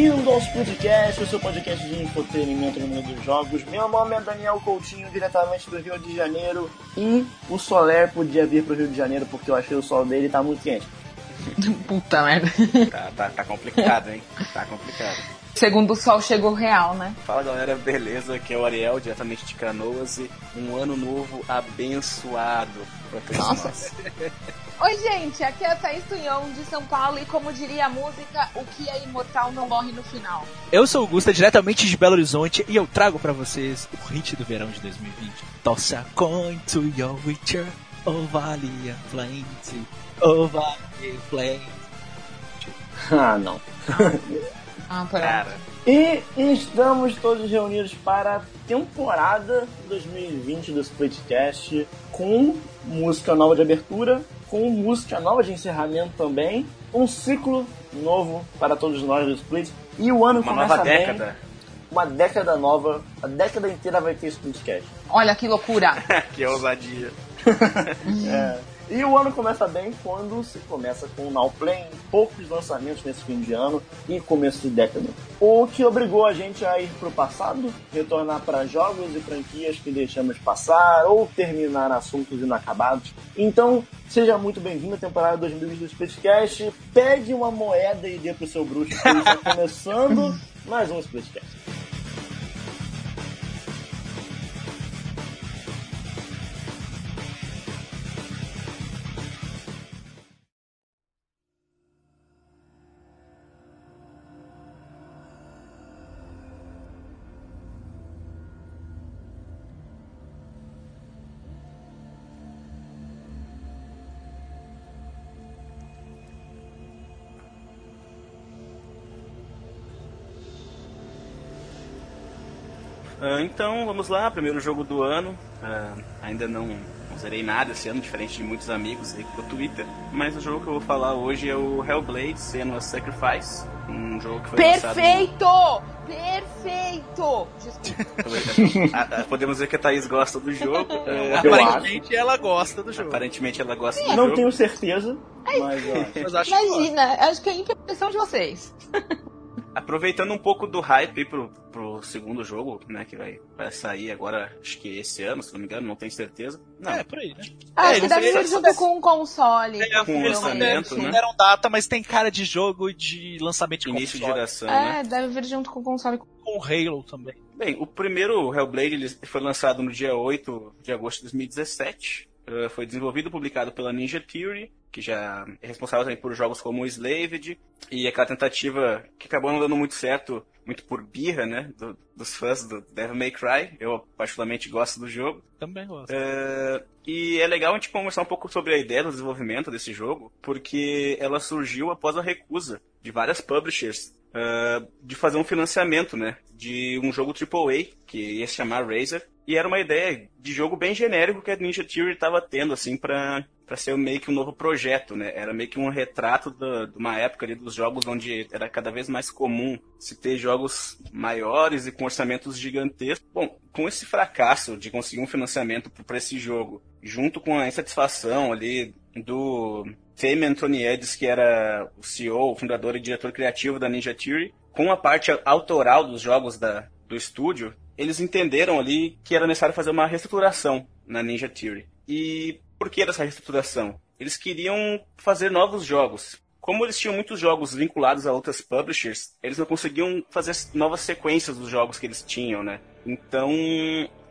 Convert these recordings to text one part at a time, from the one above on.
Bem-vindo ao Podcast, o seu podcast de entretenimento no mundo dos jogos. Meu nome é Daniel Coutinho, diretamente do Rio de Janeiro. E o Soler podia vir pro Rio de Janeiro porque eu achei o sol dele tá muito quente. Puta merda. Tá, tá, tá complicado, hein? Tá complicado. Segundo o sol chegou real, né? Fala galera, beleza? Aqui é o Ariel, diretamente de Canoas. E um ano novo abençoado pra todos Nossa. nós. Oi, gente, aqui é a Thaís Tunhão de São Paulo e como diria a música, o que é imortal não morre no final. Eu sou o Gusta, diretamente de Belo Horizonte, e eu trago pra vocês o hit do verão de 2020. Toss a coin to your witcher, oh Valia Plenty, oh Valia Plenty. Ah, não. Ah, pera. Cara, E estamos todos reunidos para a temporada 2020 do Splitcast com música nova de abertura, com música nova de encerramento também, um ciclo novo para todos nós do Split. E o ano uma começa nova bem, década. uma década nova, a década inteira vai ter Splitcast. Olha que loucura. que ousadia. É. E o ano começa bem quando se começa com o Now Play, poucos lançamentos nesse fim de ano e começo de década. O que obrigou a gente a ir pro passado, retornar para jogos e franquias que deixamos passar ou terminar assuntos inacabados. Então, seja muito bem-vindo à temporada 2020 do Splitcast. Pegue uma moeda e dê pro seu bruxo, que está começando mais um Splitcast. Então, vamos lá, primeiro jogo do ano. Ah, ainda não, não zerei nada esse ano, diferente de muitos amigos aí do Twitter. Mas o jogo que eu vou falar hoje é o Hellblade Senua's Sacrifice. Um jogo que foi lançado... Perfeito! Perfeito! Desculpa. Ah, ah, Podemos ver que a Thaís gosta do jogo. É, Aparentemente ela gosta do jogo. aparentemente ela gosta do Não jogo. tenho certeza, mas ó, Mas acho que Imagina, acho que é a impressão de vocês. Aproveitando um pouco do hype aí pro, pro segundo jogo, né, que vai, vai sair agora, acho que esse ano, se não me engano, não tenho certeza. Não, É, por aí, né? Acho eles- que deve vir junto com um console. É, Com eles lançamento, não né? deram data, mas tem cara de jogo de lançamento de início de console. geração, né? É, deve vir junto com o console. Com Halo também. Bem, o primeiro Hellblade ele foi lançado no dia 8 de agosto de 2017. Eh, Foi desenvolvido e publicado pela Ninja Theory, que já é responsável também por jogos como Slaved, e aquela tentativa que acabou não dando muito certo, muito por birra, né, do- dos fãs do Devil May Cry. Eu particularmente gosto do jogo. Também gosto. É, e é legal a gente conversar um pouco sobre a ideia do desenvolvimento desse jogo, porque ela surgiu após a recusa de várias publishers é, de fazer um financiamento, né, de um jogo AAA, que ia se chamar Razer, e era uma ideia de jogo bem genérico que a Ninja Theory estava tendo, assim, para para ser meio que um novo projeto, né? Era meio que um retrato da- de uma época ali dos jogos onde era cada vez mais comum se ter jogos maiores e com orçamentos gigantescos. Bom, com esse fracasso de conseguir um financiamento para esse jogo, junto com a insatisfação ali do Tame Antoniades, que era o CEO, o fundador e diretor criativo da Ninja Theory, com a parte autoral dos jogos da, do estúdio, eles entenderam ali que era necessário fazer uma reestruturação na Ninja Theory. E por que essa reestruturação? Eles queriam fazer novos jogos. Como eles tinham muitos jogos vinculados a outras publishers, eles não conseguiam fazer novas sequências dos jogos que eles tinham, né? Então,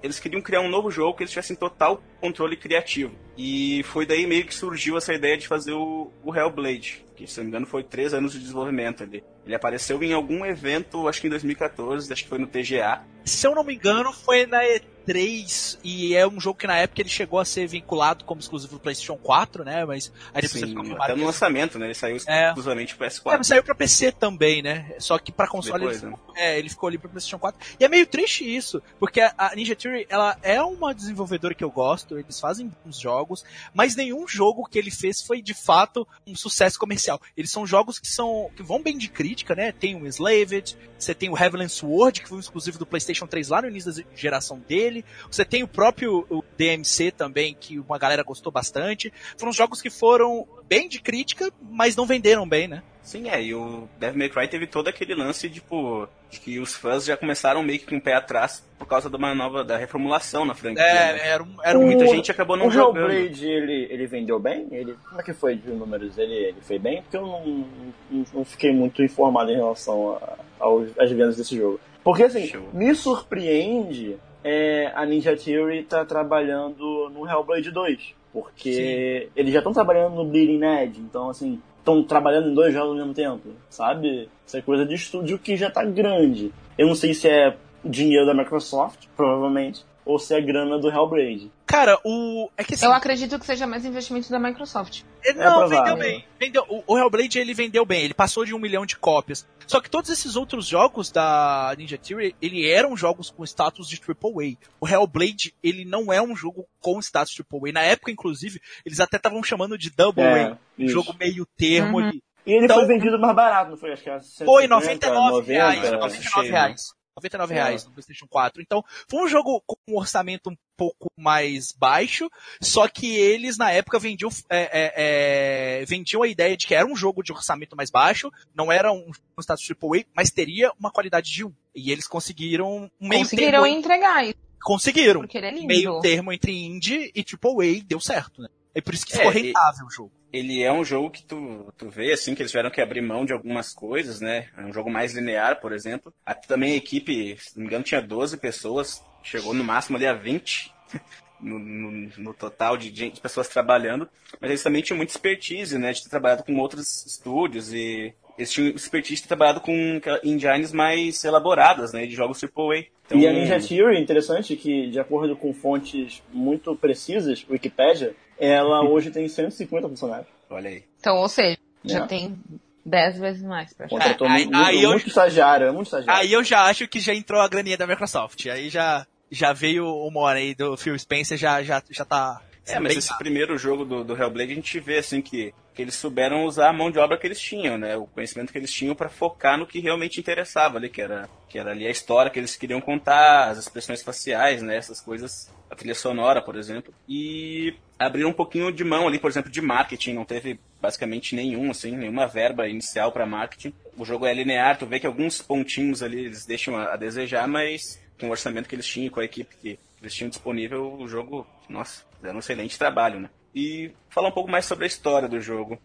eles queriam criar um novo jogo que eles tivessem total controle criativo. E foi daí meio que surgiu essa ideia de fazer o, o Hellblade, que se não me engano foi três anos de desenvolvimento ali. Ele apareceu em algum evento, acho que em 2014, acho que foi no TGA. Se eu não me engano, foi na E3 e é um jogo que na época ele chegou a ser vinculado como exclusivo do PlayStation 4, né? Mas aí depois Sim, ele ficou até no lançamento, né? Ele saiu É. exclusivamente pro É, PS4. mas saiu pra PC também, né? Só que pra console Depois, ele, né? é, ele ficou ali pro PlayStation 4. E é meio triste isso, porque a- a Ninja Theory, ela é uma desenvolvedora que eu gosto, eles fazem uns jogos, mas nenhum jogo que ele fez foi de fato um sucesso comercial. Eles são jogos que são que vão bem de crítica, né? Tem o Enslaved, você tem o Heavenly Sword, que foi um exclusivo do PlayStation 3 lá no início da geração dele. Você tem o próprio o DMC também, que uma galera gostou bastante. Foram jogos que foram bem de crítica, mas não venderam bem, né? Sim, é, e o Devil May Cry teve todo aquele lance, tipo, de que os fãs já começaram meio que com o pé atrás por causa de uma nova, da reformulação na franquia. né? É, era, um- era um- Muita O- gente acabou não o jogando. Hellblade, ele, ele vendeu bem? Ele, como é que foi de números? Ele, ele foi bem? Porque eu não, não, não fiquei muito informado em relação às vendas desse jogo. Porque, assim, Show. me surpreende é, a Ninja Theory tá trabalhando no Hellblade 2. Porque eles já estão trabalhando no Bleeding Edge, então, assim, estão trabalhando em dois jogos ao mesmo tempo, sabe? Isso é coisa de estúdio que já tá grande. Eu não sei se é dinheiro da Microsoft, provavelmente, ou se é grana do Hellblade. Cara, o. É que assim, Eu acredito que seja mais investimento da Microsoft. ele- não, provável. vendeu bem. Vendeu, o, o Hellblade ele vendeu bem, ele passou de um milhão de cópias. Só que todos esses outros jogos da Ninja Theory, ele eram jogos com status de AAA. O Hellblade, ele não é um jogo com status de AAA. Na época, inclusive, eles até estavam chamando de Double É, A. Um isso. jogo meio termo Uhum. ali. E ele Então- foi vendido mais barato, não foi? Acho que era 150, Foi 99 reais. 90. 99 cheio, reais. 99 reais no PlayStation 4. Então, foi um jogo com um orçamento um pouco mais baixo, só que eles na época vendiam, é, é, é, vendiam a ideia de que era um jogo de orçamento mais baixo, não era um, um status AAA, mas teria uma qualidade de 1. E eles conseguiram um meio Conseguiram termo. entregar isso, Conseguiram. porque ele é lindo. Meio termo entre indie e AAA deu certo, né? É por isso que É, ficou e- rentável o jogo. Ele é um jogo que tu, tu vê, assim, que eles tiveram que abrir mão de algumas coisas, né? É um jogo mais linear, por exemplo. A- também a equipe, se não me engano, tinha 12 pessoas, chegou no máximo ali a 20 no, no- no total de, gente, de pessoas trabalhando. Mas eles também tinham muita expertise, né? De ter trabalhado com outros estúdios e eles tinham expertise de ter trabalhado com engines mais elaboradas, né? De jogos AAA. Então, E a Ninja Theory, interessante que, de acordo com fontes muito precisas, Wikipedia, ela hoje tem 150 funcionários. Olha aí. Então, ou seja, já É. tem 10 vezes mais pra achar. Contratou aí- muito, aí eu- muito estagiário, é muito estagiário. Aí eu já acho que já entrou a graninha da Microsoft. Aí já, já veio o Mora aí do Phil Spencer, já, já, já tá. É, mas bem esse primeiro jogo do, do Hellblade a gente vê assim que, que eles souberam usar a mão de obra que eles tinham, né? O conhecimento que eles tinham para focar no que realmente interessava ali, que era, que era ali a história que eles queriam contar, as expressões faciais, né? Essas coisas, a trilha sonora, por exemplo. E abriram um pouquinho de mão ali, por exemplo, de marketing, não teve basicamente nenhum, assim, nenhuma verba inicial para marketing. O jogo é linear, tu vê que alguns pontinhos ali eles deixam a, a desejar, mas com o orçamento que eles tinham, com a equipe que eles tinham disponível, o jogo, nossa, fizeram um excelente trabalho, né? E falar um pouco mais sobre a história do jogo.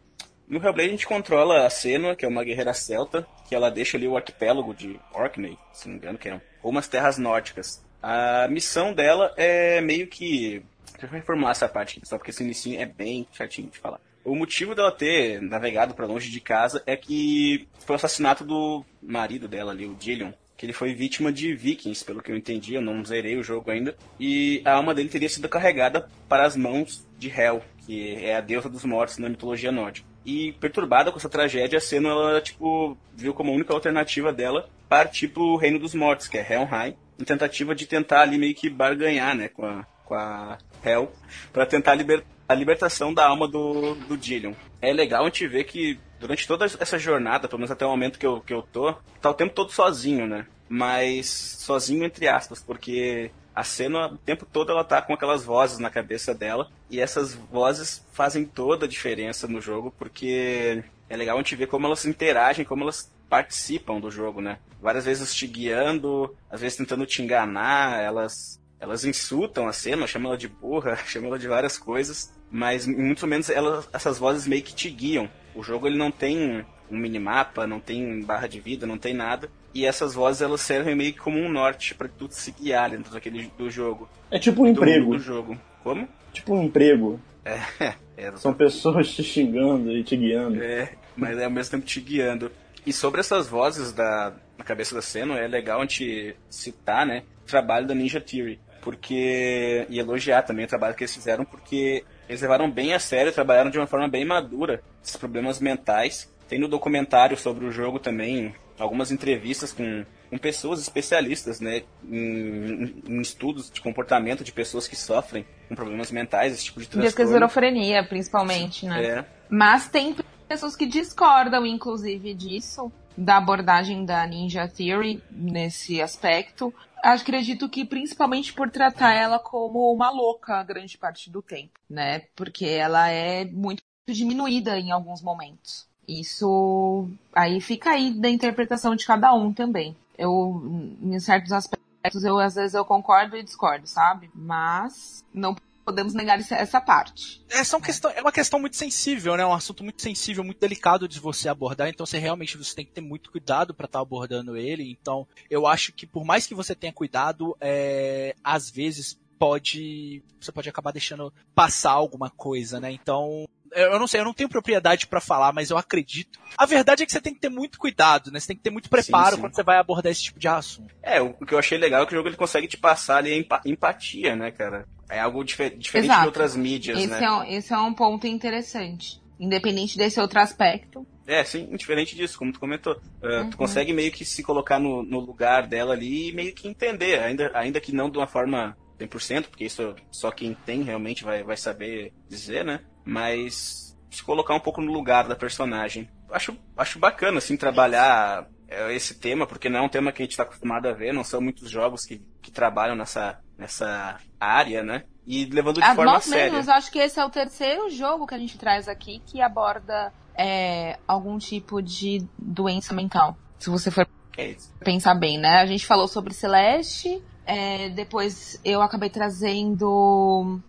No Hellblade a gente controla a Senua, que é uma guerreira celta, que ela deixa ali o arquipélago de Orkney, se não me engano, que é umas terras nórdicas. A missão dela é meio que... Deixa eu reformular essa parte aqui, só porque esse início é bem chatinho de falar. O motivo dela ter navegado para longe de casa é que foi o assassinato do marido dela ali, o Dillion, que ele foi vítima de vikings, pelo que eu entendi, eu não zerei o jogo ainda, e a alma dele teria sido carregada para as mãos de Hel, que é a deusa dos mortos na mitologia nórdica. E perturbada com essa tragédia, a Senna, ela, tipo, viu como a única alternativa dela partir pro reino dos mortos, que é Helheim, em tentativa de tentar ali meio que barganhar, né, com a, com a Hel, para tentar liber, a libertação da alma do, do Dillion. É legal a gente ver que durante toda essa jornada, pelo menos até o momento que eu, que eu tô, tá o tempo todo sozinho, né? Mas sozinho entre aspas, porque a cena o tempo todo ela tá com aquelas vozes na cabeça dela e essas vozes fazem toda a diferença no jogo porque é legal a gente ver como elas interagem, como elas participam do jogo, né? Várias vezes te guiando, às vezes tentando te enganar, elas elas insultam a cena, chamam ela de burra, chamam ela de várias coisas, mas em muitos momentos elas, essas vozes meio que te guiam. O jogo ele não tem um minimapa, não tem barra de vida, não tem nada. E essas vozes elas servem meio que como um norte para tu se guiar dentro daquele do jogo. É tipo um Do, emprego. do jogo. Como? Tipo um emprego. É, é, São pessoas te xingando e te guiando. É, mas é ao mesmo tempo te guiando. E sobre essas vozes da, na cabeça da cena, é legal a gente citar, né, o trabalho da Ninja Theory. Porque, e elogiar também o trabalho que eles fizeram, porque eles levaram bem a sério, trabalharam de uma forma bem madura esses problemas mentais. Tem no documentário sobre o jogo também algumas entrevistas com, com pessoas especialistas, né, em, em estudos de comportamento de pessoas que sofrem com problemas mentais, esse tipo de De transtorno. esquizofrenia, principalmente, né? É, Mas tem pessoas que discordam, inclusive, disso, da abordagem da Ninja Theory nesse aspecto. Acredito que principalmente por tratar ela como uma louca grande parte do tempo, né? Porque ela é muito diminuída em alguns momentos. Isso aí fica aí da interpretação de cada um também. Eu, em certos aspectos, eu às vezes eu concordo e discordo, sabe? Mas não podemos negar essa parte. É, são questão, é uma questão muito sensível, né? Um assunto muito sensível, muito delicado de você abordar. Então, você realmente você tem que ter muito cuidado para estar tá abordando ele. Então, eu acho que por mais que você tenha cuidado, é, às vezes pode você pode acabar deixando passar alguma coisa, né? Então, eu não sei, eu não tenho propriedade para falar, mas eu acredito. A verdade é que você tem que ter muito cuidado, né? Você tem que ter muito preparo sim, sim. quando você vai abordar esse tipo de assunto. É, o que eu achei legal é que o jogo ele consegue te passar ali a empatia, né, cara? É algo dif diferente Exato. de outras mídias, esse né? É um, esse é um ponto interessante. Independente desse outro aspecto. É, sim, diferente disso, como tu comentou. Uh, uhum. Tu consegue meio que se colocar no, no lugar dela ali e meio que entender, ainda, ainda que não de uma forma 100%, porque isso só quem tem realmente vai, vai saber dizer, né? Mas se colocar um pouco no lugar da personagem. Acho, acho bacana, assim, trabalhar é, esse tema, porque não é um tema que a gente está acostumado a ver, não são muitos jogos que, que trabalham nessa, nessa área, né? E levando de As forma séria. Menos, acho que esse é o terceiro jogo que a gente traz aqui que aborda é, algum tipo de doença mental. Se você for é pensar bem, né? A gente falou sobre Celeste, é, depois eu acabei trazendo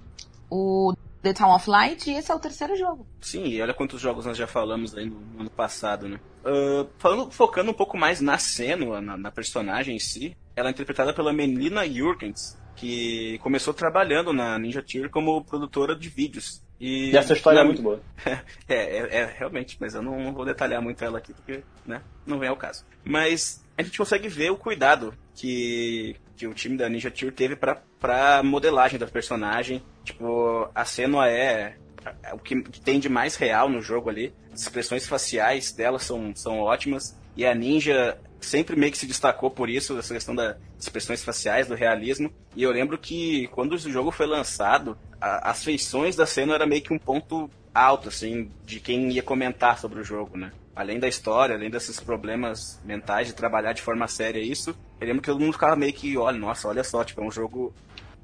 o The Town of Light e esse é o terceiro jogo. Sim, e olha quantos jogos nós já falamos aí no, no ano passado, né? Uh, falando, focando um pouco mais na cena, na, na, personagem em si, ela é interpretada pela Melina Jurgens, que começou trabalhando na Ninja Theory como produtora de vídeos. E, e essa história é muito boa. é, é, é, realmente, mas eu não, não, vou detalhar muito ela aqui, porque né, não vem ao caso. Mas a gente consegue ver o cuidado que, que o time da Ninja Theory teve pra, pra modelagem da personagem. Tipo, a Senua é, é o que, que tem de mais real no jogo ali. As expressões faciais dela são, são ótimas. E a Ninja sempre meio que se destacou por isso, essa questão das expressões faciais, do realismo. E eu lembro que quando o jogo foi lançado, a, as feições da cena era meio que um ponto alto, assim, de quem ia comentar sobre o jogo, né? Além da história, além desses problemas mentais de trabalhar de forma séria isso, eu lembro que todo mundo ficava meio que, olha, nossa, olha só, tipo, é um jogo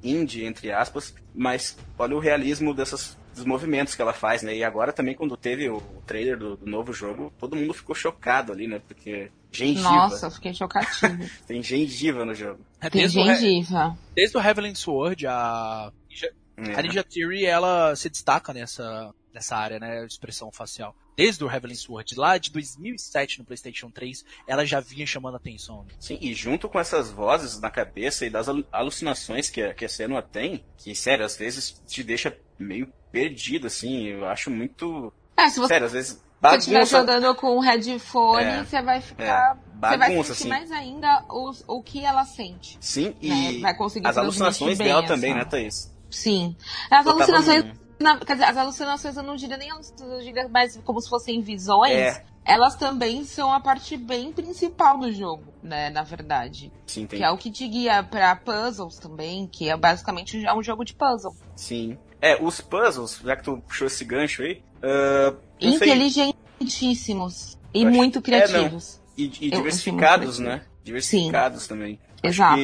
indie, entre aspas, mas olha o realismo dessas dos movimentos que ela faz, né? E agora também quando teve o trailer do, do novo jogo, todo mundo ficou chocado ali, né? Porque gengiva. Nossa, eu fiquei chocativo. Tem gengiva no jogo. É, Tem gengiva. desde o Heavenly Sword, a Ninja, é. a Ninja Theory, ela se destaca nessa, nessa área, né? Expressão facial desde o Heavenly Sword, lá de 2007 no PlayStation 3, ela já vinha chamando atenção. Sim, e junto com essas vozes na cabeça e das alucinações que a, que a Senua tem, que, sério, às vezes te deixa meio perdido, assim, eu acho muito... É, se você... Sério, às vezes... Bagunça. Se estiver jogando com o headphone, é, você vai ficar. É, bagunça, você vai sentir assim. mais ainda o, o que ela sente. Sim, e né? vai conseguir as alucinações dela também, né, Thaís? Sim. As alucinações na, quer dizer, as alucinações eu não diria nem alucinações, eu diria mais como se fossem visões. É. Elas também são a parte bem principal do jogo, né? Na verdade. Sim, tem. Que é o que te guia pra puzzles também, que é basicamente um jogo de puzzle. Sim. É, os puzzles, já que tu puxou esse gancho aí. Uh, Inteligentíssimos. E muito criativos. É, e, e diversificados, né? Diversificados Sim. também. Exato.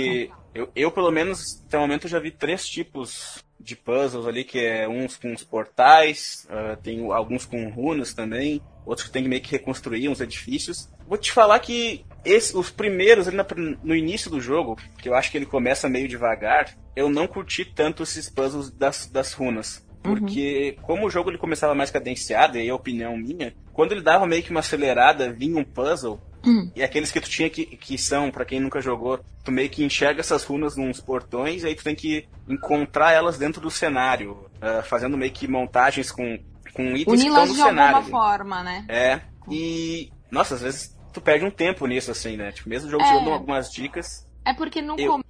eu, eu, pelo menos, até o momento, já vi três tipos de puzzles ali, que é uns com os portais, uh, tem alguns com runas também, outros que tem que meio que reconstruir uns edifícios. Vou te falar que esse, os primeiros, ali no início do jogo, que eu acho que ele começa meio devagar, eu não curti tanto esses puzzles das, das runas. Porque uhum. como o jogo ele começava mais cadenciado, e aí é a opinião minha, quando ele dava meio que uma acelerada, vinha um puzzle, Hum. E aqueles que tu tinha que, que são, para quem nunca jogou, tu meio que enxerga essas runas nos portões e aí tu tem que encontrar elas dentro do cenário, uh, fazendo meio que montagens com, com itens que estão no de cenário. alguma forma, né? É. E, nossa, às vezes tu perde um tempo nisso, assim, né? Tipo, mesmo o jogo é. te dando algumas dicas. É porque no eu começo,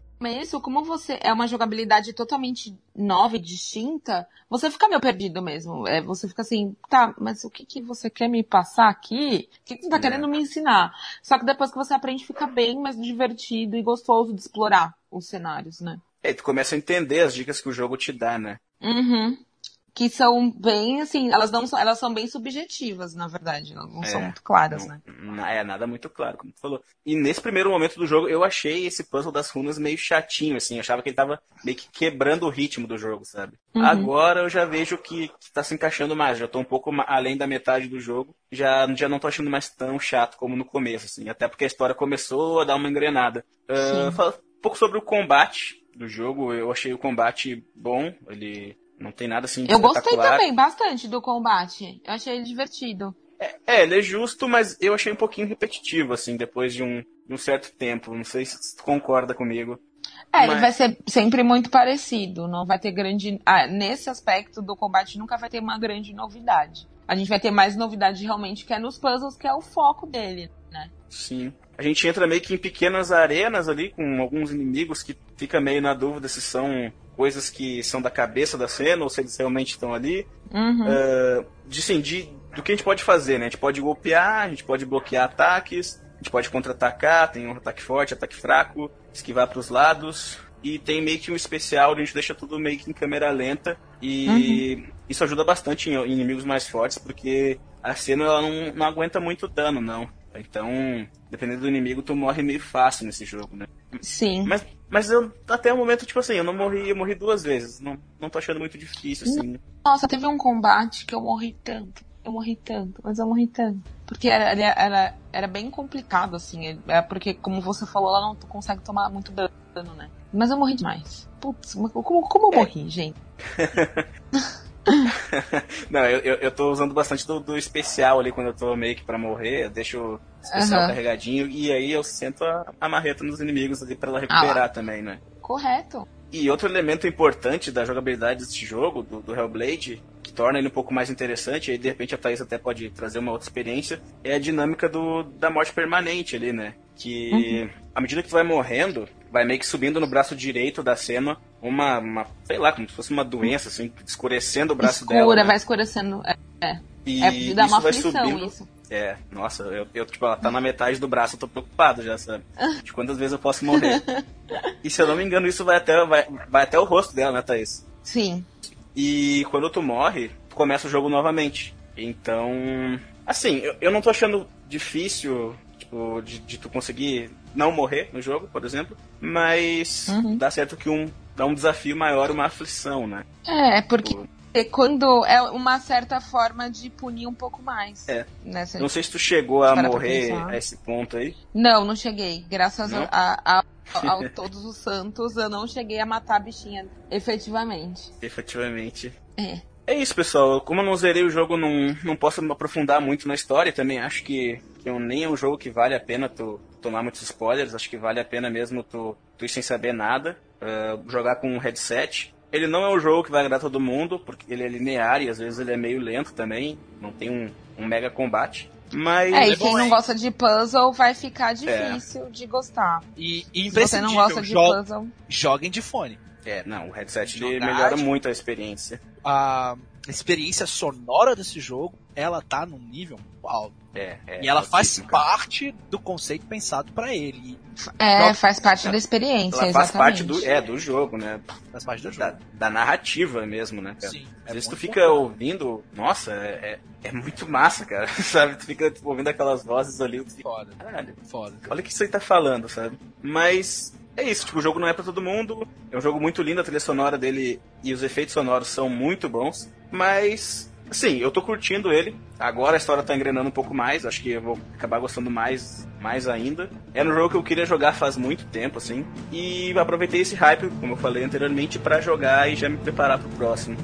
como você é uma jogabilidade totalmente nova e distinta, você fica meio perdido mesmo. É, você fica assim, tá, mas o que, que você quer me passar aqui? O que, que você tá querendo me ensinar? Só que depois que você aprende, fica bem mais divertido e gostoso de explorar os cenários, né? É, tu começa a entender as dicas que o jogo te dá, né? Uhum. Que são bem, assim, elas não são, elas são bem subjetivas, na verdade. Elas não É, são muito claras, não, né? é nada muito claro, como tu falou. E nesse primeiro momento do jogo, eu achei esse puzzle das runas meio chatinho, assim. Eu achava que ele tava meio que quebrando o ritmo do jogo, sabe? Uhum. Agora eu já vejo que, que tá se encaixando mais. Já tô um pouco além da metade do jogo. Já, já não tô achando mais tão chato como no começo, assim. Até porque a história começou a dar uma engrenada. Sim. fala um pouco sobre o combate do jogo. Eu achei o combate bom. Ele não tem nada assim de Eu gostei também bastante do combate. Eu achei ele divertido. É, ele é justo, mas eu achei um pouquinho repetitivo, assim, depois de um, de um certo tempo. Não sei se tu concorda comigo. É, ele Mas- vai ser sempre muito parecido. Não vai ter grande. Ah, nesse aspecto do combate nunca vai ter uma grande novidade. A gente vai ter mais novidade realmente que é nos puzzles, que é o foco dele, né? Sim. A gente entra meio que em pequenas arenas ali, com alguns inimigos que fica meio na dúvida se são coisas que são da cabeça da cena ou se eles realmente estão ali. Uhum. Ah, de, sim, de, do que a gente pode fazer, né? A gente pode golpear, a gente pode bloquear ataques, a gente pode contra-atacar, tem um ataque forte, ataque fraco, esquivar para os lados. E tem meio que um especial, onde a gente deixa tudo meio que em câmera lenta. E isso ajuda bastante em, em inimigos mais fortes, porque a cena ela não, não aguenta muito dano, não. Então, dependendo do inimigo, tu morre meio fácil nesse jogo, né? Sim. Mas, mas eu, até o momento, tipo assim, eu não morri, eu morri duas vezes. Não, não tô achando muito difícil, assim. Nossa, teve um combate que eu morri tanto. Eu morri tanto, mas eu morri tanto. Porque era, era, era, era bem complicado, assim. É porque, como você falou, ela não consegue tomar muito dano, né? Mas eu morri demais. Putz, como, como eu morri, gente? Não, eu, eu, eu tô usando bastante do, do especial ali quando eu tô meio que pra morrer. Eu deixo o especial Aham. carregadinho e aí eu sento a, a marreta nos inimigos ali pra ela Ah recuperar também, né? Correto. E outro elemento importante da jogabilidade desse jogo, do, do Hellblade, que torna ele um pouco mais interessante, e aí de repente a Thaís até pode trazer uma outra experiência, é a dinâmica do, da morte permanente ali, né? Que à medida que tu vai morrendo, vai meio que subindo no braço direito da cena uma, uma sei lá, como se fosse uma doença, assim, escurecendo o braço Escura, dela. né? vai escurecendo. É, E é, dá uma aflição subindo. isso. É, nossa, eu, eu, tipo, ela tá na metade do braço, eu tô preocupado já, sabe? De quantas vezes eu posso morrer. e se eu não me engano, isso vai até, vai, vai até o rosto dela, né, Thaís? Sim. E quando tu morre, tu começa o jogo novamente. Então, assim, eu, eu não tô achando difícil, tipo, de, de tu conseguir não morrer no jogo, por exemplo, mas Uhum. dá certo que um dá um desafio maior, uma aflição, né? É, porque Tipo, quando é uma certa forma de punir um pouco mais. É. Né? Se- não sei se tu chegou a morrer a esse ponto aí. Não, não cheguei. Graças Não? a, a, ao Todos os Santos, eu não cheguei a matar a bichinha, efetivamente. Efetivamente. É. É isso, pessoal. Como eu não zerei o jogo, não, não posso me aprofundar muito na história. Também acho que, que nem é um jogo que vale a pena tu tomar muitos spoilers. Acho que vale a pena mesmo tu, tu ir sem saber nada. ah, jogar com um headset. Ele não é um jogo que vai agradar todo mundo, porque ele é linear e às vezes ele é meio lento também. Não tem um, um mega combate. Mas. É, e é quem não gosta de puzzle vai ficar difícil de gostar. E, Se e você não gosta de jo- puzzle. joguem de fone. É, não, o headset ele melhora muito a experiência. A experiência sonora desse jogo, ela tá num nível alto. É, é, e ela faz altíssimo, cara. parte do conceito pensado pra ele. É, Não. faz parte da experiência, Ela faz parte do, é, do jogo, né? Faz parte do Da, jogo. da narrativa mesmo, né, cara? Sim. Às vezes tu fica ouvindo, nossa, é, é, é muito massa, cara, sabe? Tu fica tipo, ouvindo aquelas vozes ali, tu fica, Foda, caralho, foda. olha o que isso aí tá falando, sabe? Mas é isso, tipo, o jogo não é pra todo mundo, é um jogo muito lindo, a trilha sonora dele e os efeitos sonoros são muito bons, mas, assim, eu tô curtindo ele, agora a história tá engrenando um pouco mais, acho que eu vou acabar gostando mais, mais ainda. Era um jogo que eu queria jogar faz muito tempo, assim, e aproveitei esse hype, como eu falei anteriormente, pra jogar e já me preparar pro próximo.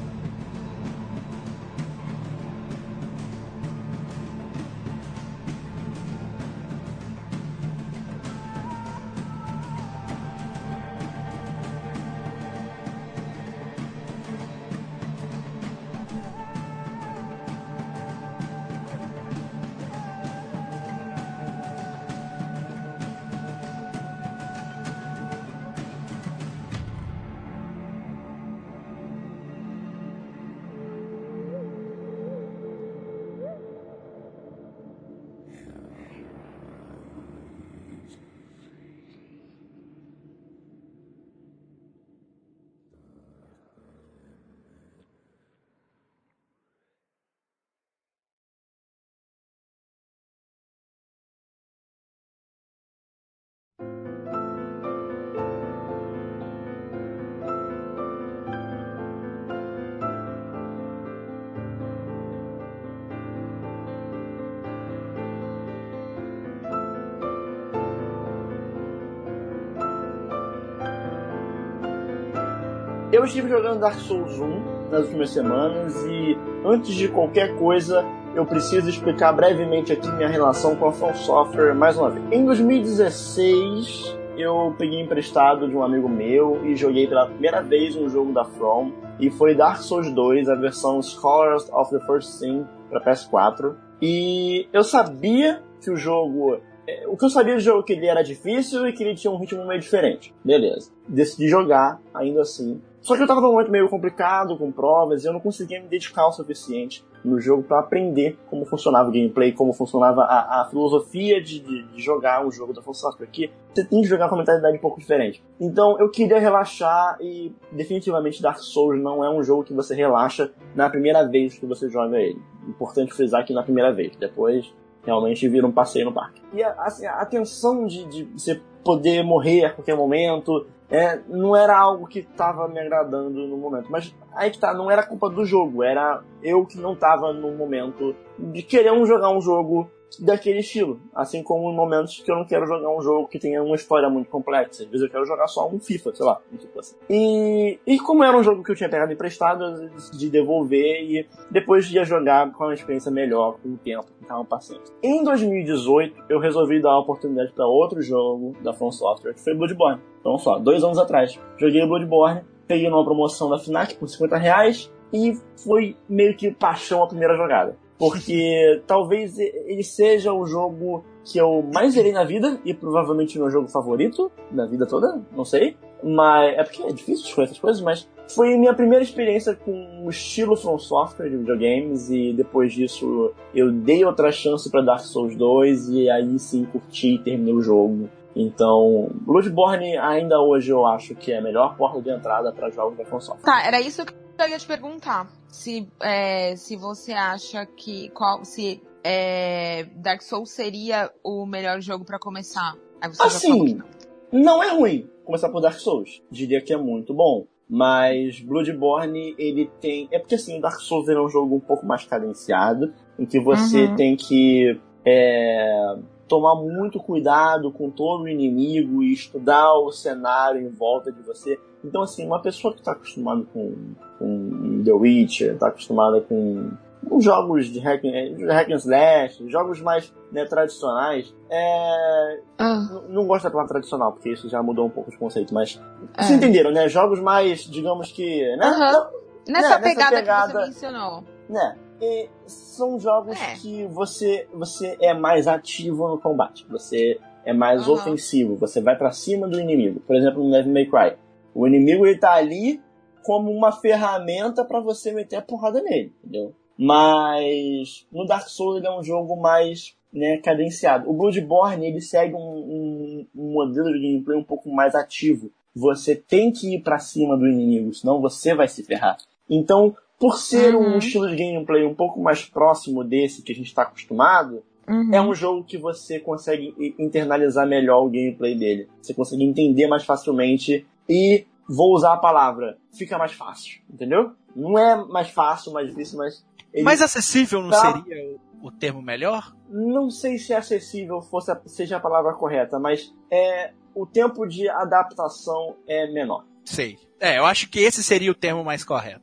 Eu estive jogando Dark Souls 1 nas últimas semanas e antes de qualquer coisa eu preciso explicar brevemente aqui minha relação com a From Software mais uma vez. Em 2016 eu peguei emprestado de um amigo meu e joguei pela primeira vez um jogo da From e foi Dark Souls 2, a versão Scholars of the First Sin para PS4. E eu sabia que o jogo é, o que eu sabia do jogo é que ele era difícil e que ele tinha um ritmo meio diferente. Beleza. Decidi jogar, ainda assim. Só que eu tava num momento meio complicado, com provas, e eu não conseguia me dedicar o suficiente no jogo para aprender como funcionava o gameplay, como funcionava a, a filosofia de, de, de, jogar um jogo da Software, porque você tem que jogar com uma mentalidade um pouco diferente. Então eu queria relaxar e definitivamente Dark Souls não é um jogo que você relaxa na primeira vez que você joga ele. Importante frisar que na primeira vez, depois realmente vira um passeio no parque. E a, assim, a tensão de, de você poder morrer a qualquer momento é, não era algo que estava me agradando no momento. Mas aí que tá, não era culpa do jogo, era eu que não estava no momento de querer jogar um jogo daquele estilo. Assim como em momentos que eu não quero jogar um jogo que tenha uma história muito complexa. Às vezes eu quero jogar só um FIFA, sei lá. Tipo assim. E, e como era um jogo que eu tinha pegado emprestado, eu decidi devolver e depois ia jogar com uma experiência melhor com o tempo, com calma paciente. Em 2018, eu resolvi dar a oportunidade para outro jogo da From Software, que foi Bloodborne. Então só, dois anos atrás. Joguei Bloodborne, peguei numa promoção da FNAC por 50 reais e foi meio que paixão a primeira jogada. Porque talvez ele seja o jogo que eu mais zerei na vida e provavelmente meu jogo favorito da vida toda, não sei. Mas é porque é difícil escolher essas coisas, mas foi minha primeira experiência com o estilo From Software de videogames e depois disso eu dei outra chance para Dark Souls 2 e aí sim curti e terminei o jogo. Então, Bloodborne ainda hoje eu acho que é a melhor porta de entrada para jogos da From Software. Tá, era isso que eu ia te perguntar. Se, é, se você acha que. Qual, se é, Dark Souls seria o melhor jogo para começar. assim, não. não é ruim começar por Dark Souls. Diria que é muito bom. Mas Bloodborne, ele tem. É porque assim, o Dark Souls é um jogo um pouco mais cadenciado, em que você uhum. tem que é, tomar muito cuidado com todo o inimigo e estudar o cenário em volta de você. Então, assim, uma pessoa que está acostumada com, com The Witcher, está acostumada com, com, jogos de hack, de hack and slash, jogos mais né, tradicionais, é, ah. não gosta da palavra tradicional, porque isso já mudou um pouco de conceito, mas é. vocês entenderam, né? Jogos mais, digamos que... Né? Nessa, né? pegada, nessa pegada que você mencionou. Né? E são jogos é. que você, você é mais ativo no combate. Você é mais uhum. ofensivo. Você vai para cima do inimigo. Por exemplo, no Devil May Cry. O inimigo ele tá ali como uma ferramenta para você meter a porrada nele, entendeu? Mas no Dark Souls ele é um jogo mais né, cadenciado. O Bloodborne ele segue um, um, um modelo de gameplay um pouco mais ativo. Você tem que ir para cima do inimigo, senão você vai se ferrar. Então, por ser uhum. um estilo de gameplay um pouco mais próximo desse que a gente está acostumado, uhum. é um jogo que você consegue internalizar melhor o gameplay dele. Você consegue entender mais facilmente e vou usar a palavra, fica mais fácil, entendeu? Não é mais fácil, mais difícil, mas. Mais acessível não tá... seria o termo melhor? Não sei se acessível fosse a, seja a palavra correta, mas é o tempo de adaptação é menor. Sei. É, eu acho que esse seria o termo mais correto.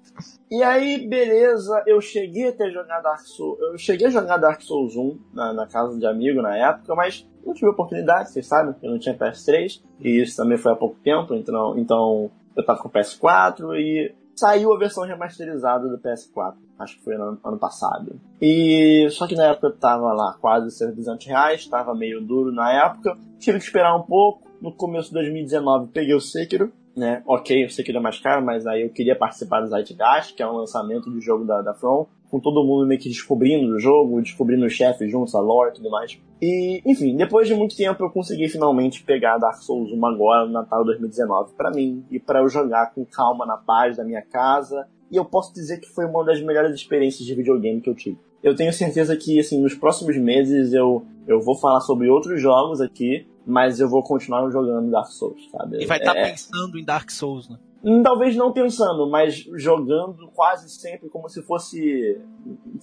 E aí, beleza, eu cheguei a ter jogado Dark Souls. Eu cheguei a jogar Dark Souls 1 na, na casa de amigo na época, mas não tive oportunidade, vocês sabem, eu não tinha PS3, e isso também foi há pouco tempo, então, então eu tava com o PS4 e saiu a versão remasterizada do PS4. Acho que foi no ano passado. E só que na época eu tava lá quase 200 reais, tava meio duro na época. Tive que esperar um pouco. No começo de 2019 peguei o Sekiro, né? Ok, eu sei que ele é mais caro, mas aí eu queria participar do Zeitgeist, que é um lançamento do jogo da, da From, com todo mundo meio que descobrindo o jogo, descobrindo os chefes juntos, a lore e tudo mais. E, enfim, depois de muito tempo eu consegui finalmente pegar Dark Souls 1 agora no Natal de 2019 para mim e para eu jogar com calma na paz da minha casa. E eu posso dizer que foi uma das melhores experiências de videogame que eu tive. Eu tenho certeza que, assim, nos próximos meses eu, eu vou falar sobre outros jogos aqui mas eu vou continuar jogando Dark Souls, sabe? E vai estar É- pensando em Dark Souls, né? Hum, Talvez não pensando, mas jogando quase sempre como se fosse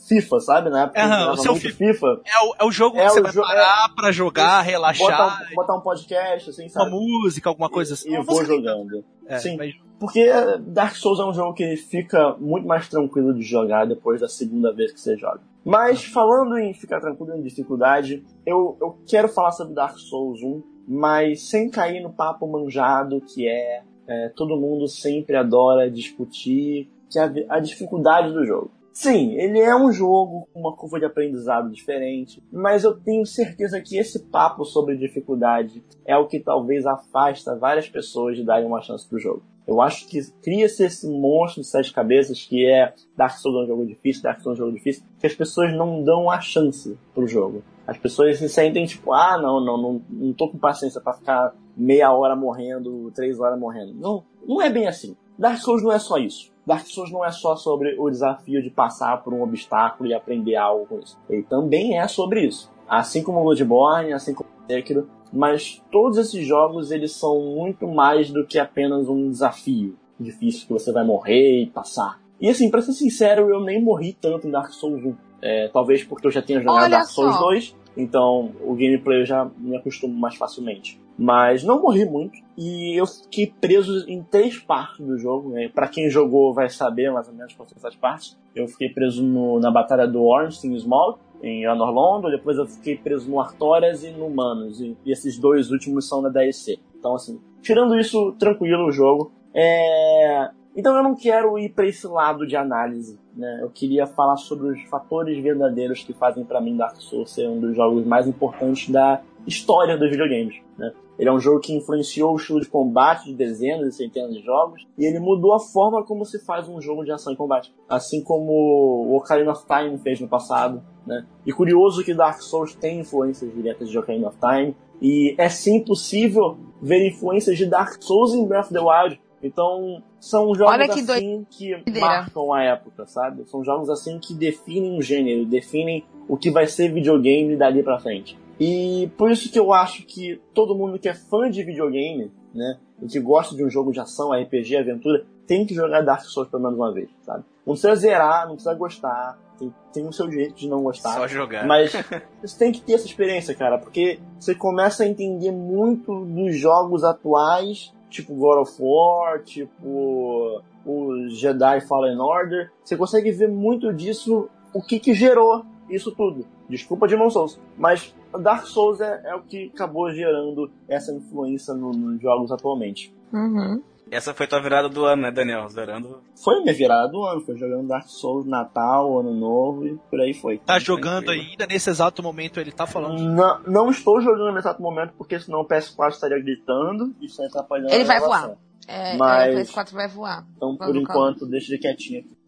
FIFA, sabe? Na época eu o seu FIFA. FIFA. É o, é o jogo É que você vai jo- parar pra jogar, Botar, relaxar, um- botar um podcast, assim, uma sabe? música, alguma coisa assim. E eu Uma vou jogando. É, Sim. mas- Porque Dark Souls é um jogo que fica muito mais tranquilo de jogar depois da segunda vez que você joga. Mas falando em ficar tranquilo em dificuldade, eu, eu quero falar sobre Dark Souls 1, mas sem cair no papo manjado que é, é, todo mundo sempre adora discutir que é a, a dificuldade do jogo. Sim, ele é um jogo com uma curva de aprendizado diferente, mas eu tenho certeza que esse papo sobre dificuldade é o que talvez afasta várias pessoas de darem uma chance pro jogo. Eu acho que cria-se esse monstro de sete cabeças que é Dark Souls é um jogo difícil, Dark Souls é um jogo difícil, que as pessoas não dão a chance pro jogo. As pessoas se sentem tipo, ah, não, não, não, não tô com paciência pra ficar meia hora morrendo, três horas morrendo. Não, não é bem assim. Dark Souls não é só isso. Dark Souls não é só sobre o desafio de passar por um obstáculo e aprender algo com isso. Ele também é sobre isso. Assim como Bloodborne, assim como Sekiro, mas todos esses jogos eles são muito mais do que apenas um desafio difícil que você vai morrer e passar. E assim, pra ser sincero, eu nem morri tanto em Dark Souls 1. É, talvez porque eu já tenha jogado Olha Dark Souls só. 2, então o gameplay eu já me acostumo mais facilmente. Mas não morri muito. E eu fiquei preso em três partes do jogo. Né? Para quem jogou vai saber mais ou menos quais são essas partes. Eu fiquei preso no- na batalha do Ornstein Small, em Anor Londo. Depois eu fiquei preso no Artorias e no Manos. E, esses dois últimos são da DLC. Então, assim, tirando isso, tranquilo o jogo. É... Então eu não quero ir para esse lado de análise. Né? Eu queria falar sobre os fatores verdadeiros que fazem para mim Dark Souls ser um dos jogos mais importantes da história dos videogames. Né? Ele é um jogo que influenciou o estilo de combate de dezenas e centenas de jogos, e ele mudou a forma como se faz um jogo de ação e combate. Assim como o Ocarina of Time fez no passado. Né? E curioso que Dark Souls tem influências diretas de Ocarina of Time, e é sim possível ver influências de Dark Souls em Breath of the Wild. Então, são jogos que assim que marcam a época, sabe? São jogos assim que definem um gênero, definem o que vai ser videogame dali pra frente. E por isso que eu acho que todo mundo que é fã de videogame, né, e que gosta de um jogo de ação, RPG, aventura, tem que jogar Dark Souls pelo menos uma vez, sabe? Não precisa zerar, não precisa gostar, tem, tem o seu direito de não gostar. Só jogar. Mas você tem que ter essa experiência, cara, porque você começa a entender muito dos jogos atuais, tipo God of War, tipo o Jedi Fallen Order. Você consegue ver muito disso, o que que gerou isso tudo. Desculpa Demon Souls, mas Dark Souls é, é o que acabou gerando essa influência no- nos jogos atualmente. Uhum. Essa foi tua virada do ano, né, Daniel? Zerando. Foi minha virada do ano, foi jogando Dark Souls, Natal, Ano Novo e por aí foi. Tá jogando tranquilo. ainda, nesse exato momento ele tá falando. Não, não estou jogando nesse exato momento, porque senão o PS4 estaria gritando e isso atrapalhando Ele a vai voar. É, Mas- é, o PS4 vai voar. Então, Vai por enquanto, deixa ele quietinho aqui.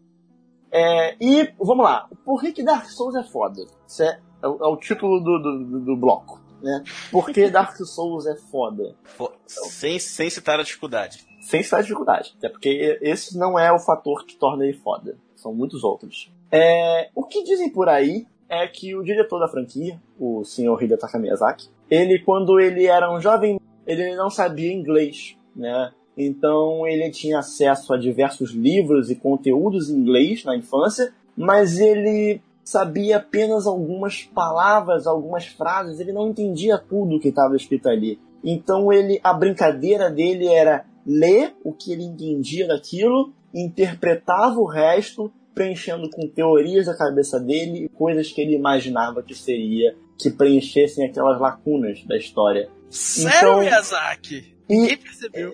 É, e, vamos lá. Por que, que Dark Souls é foda? Isso é, é o, é o título do, do, do- bloco. Né? Por que Dark Souls é foda? Fo- Sem, sem citar a dificuldade. Sem citar dificuldade. Até porque esse não é o fator que torna ele foda. São muitos outros. É, o que dizem por aí é que o diretor da franquia, o senhor Hidetaka Miyazaki, ele, quando ele era um jovem, ele não sabia inglês, né? Então ele tinha acesso a diversos livros e conteúdos em inglês na infância, mas ele sabia apenas algumas palavras, algumas frases, ele não entendia tudo que estava escrito ali. Então ele, a brincadeira dele era ler o que ele entendia daquilo, interpretava o resto, preenchendo com teorias da cabeça dele e coisas que ele imaginava que seria que preenchessem aquelas lacunas da história. Sério, Então- Miyazaki? E Ninguém percebeu.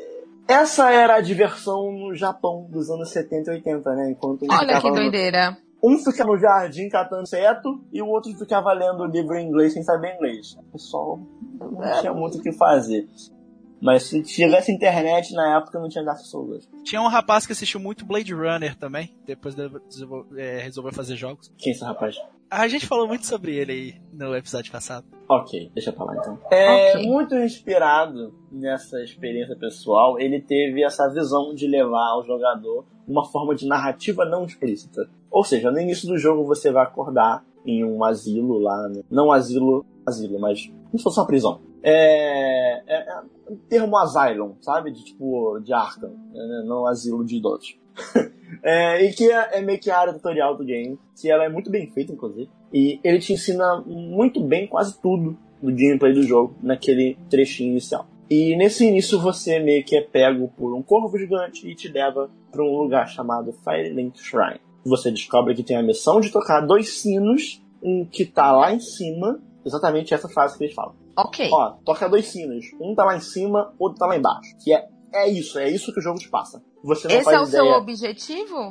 essa era a diversão no Japão dos anos 70 e 80, né? Enquanto Olha que doideira. Um fica no jardim catando inseto e o outro ficava lendo o livro em inglês sem saber inglês. O pessoal não tinha muito o que fazer. Mas se tivesse internet na época não tinha Dark Souls. Tinha um rapaz que assistiu muito Blade Runner também, depois é, resolveu fazer jogos. Quem é esse rapaz? A gente falou muito sobre ele aí no episódio passado. Ok, deixa pra lá então. É, Ok. muito inspirado nessa experiência pessoal, ele teve essa visão de levar ao jogador uma forma de narrativa não explícita. Ou seja, no início do jogo você vai acordar em um asilo lá, né? não asilo, asilo, mas como se fosse uma prisão. É, é, é um termo asylum, sabe? De tipo, de Arkham, né? não asilo de idosos. é, e que é, é, meio que a área tutorial do game, que ela é muito bem feita, inclusive. E ele te ensina muito bem quase tudo do gameplay do jogo naquele trechinho inicial. E nesse início você meio que é pego por um corvo gigante e te leva para um lugar chamado Firelink Shrine. Você descobre que tem a missão de tocar dois sinos, um que tá lá em cima, exatamente essa frase que eles falam. Ok. Ó, toca dois sinos, um tá lá em cima, outro tá lá embaixo. Que é, é isso, é isso que o jogo te passa. Você não Esse faz é o ideia... seu objetivo?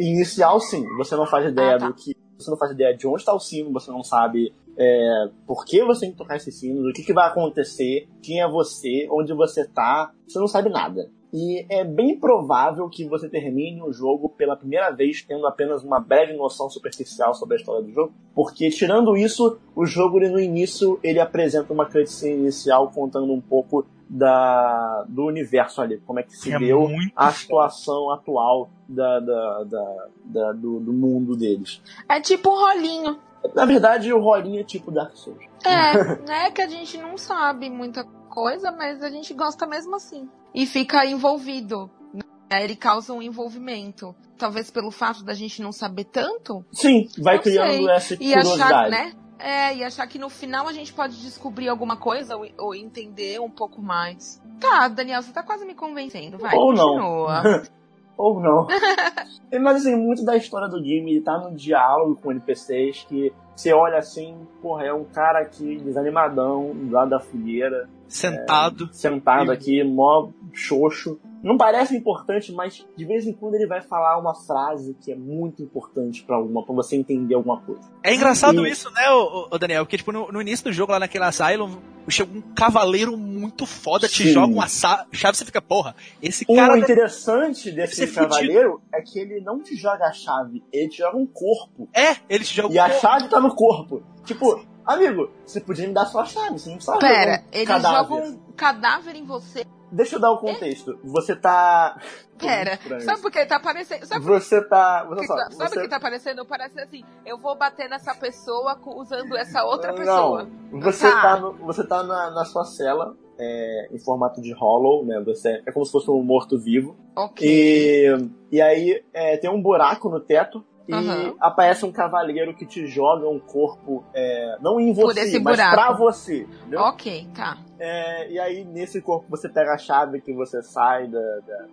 Inicial, sim. Você não faz ideia Ah, tá. do que. Você não faz ideia de onde está o sino, você não sabe é, por que você tem que tocar esses sinos, o que, que vai acontecer, quem é você, onde você tá. Você não sabe nada. E é bem provável que você termine o jogo pela primeira vez tendo apenas uma breve noção superficial sobre a história do jogo, porque tirando isso, o jogo ele, no início ele apresenta uma cutscene inicial contando um pouco da, do universo ali, como é que se É deu a foda. situação atual da, da, da, da- do, do mundo deles. É tipo um rolinho. Na verdade, o rolinho é tipo Dark Souls. É, né? Que a gente não sabe muita coisa, mas a gente gosta mesmo assim. E fica envolvido. Né? Ele causa um envolvimento. Talvez pelo fato da gente não saber tanto. Sim, vai Não criando sei. essa E achar, curiosidade. né? É, e achar que no final a gente pode descobrir alguma coisa ou, ou entender um pouco mais. Tá, Daniel, você tá quase me convencendo. Vai, Ou não. continua. Ou não. Mas assim, muito da história do game ele tá no diálogo com NPCs que você olha assim, porra, é um cara aqui desanimadão, lá da fogueira, Sentado. sentado Sim. aqui, mó xoxo. Não parece importante, mas de vez em quando ele vai falar uma frase que é muito importante pra alguma, para você entender alguma coisa. É engraçado E- isso, né, ô, ô, Daniel? Porque, tipo, no, no início do jogo, lá naquele Asylum, chega um cavaleiro muito foda, te Sim. joga uma chave e você fica, porra, esse O cara... interessante desse ser fudido. cavaleiro é que ele não te joga a chave, ele te joga um corpo. É, ele te joga E a chave tá no corpo. Tipo, amigo, você podia me dar sua chave, você não precisava Pera, um ele cadáver. joga um cadáver em você. Deixa eu dar o contexto. Você tá. Pera, sabe por que tá parecendo? Sabe Você tá. Que só, tá- sabe o você... que tá parecendo? Parece assim, eu vou bater nessa pessoa usando essa outra Não, pessoa. Você Tá. tá, no- você tá na, na sua cela, é, em formato de hollow, né? Você é como se fosse um morto-vivo. Ok. E, e aí é, tem um buraco no teto. E Aham. aparece um cavaleiro que te joga um corpo, é, não em Por você, esse mas pra você. Entendeu? Ok, tá. É, e aí, nesse corpo, você pega a chave que você sai da,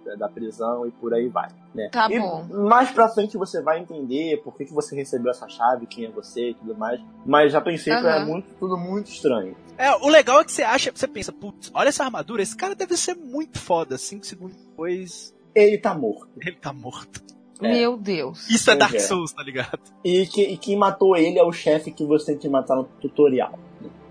da, da- prisão e por aí vai. Né? Tá e bom. mais pra frente você vai entender por que, que você recebeu essa chave, quem é você e tudo mais. Mas a princípio é Aham. muito, tudo muito estranho. É, o legal é que você acha, você pensa, putz, olha essa armadura, esse cara deve ser muito foda. Cinco segundos depois, Ele tá morto. ele tá morto. É. Meu Deus. Isso é Dark é. Souls, tá ligado? E, que, e quem matou ele é o chefe que você tem que matar no tutorial.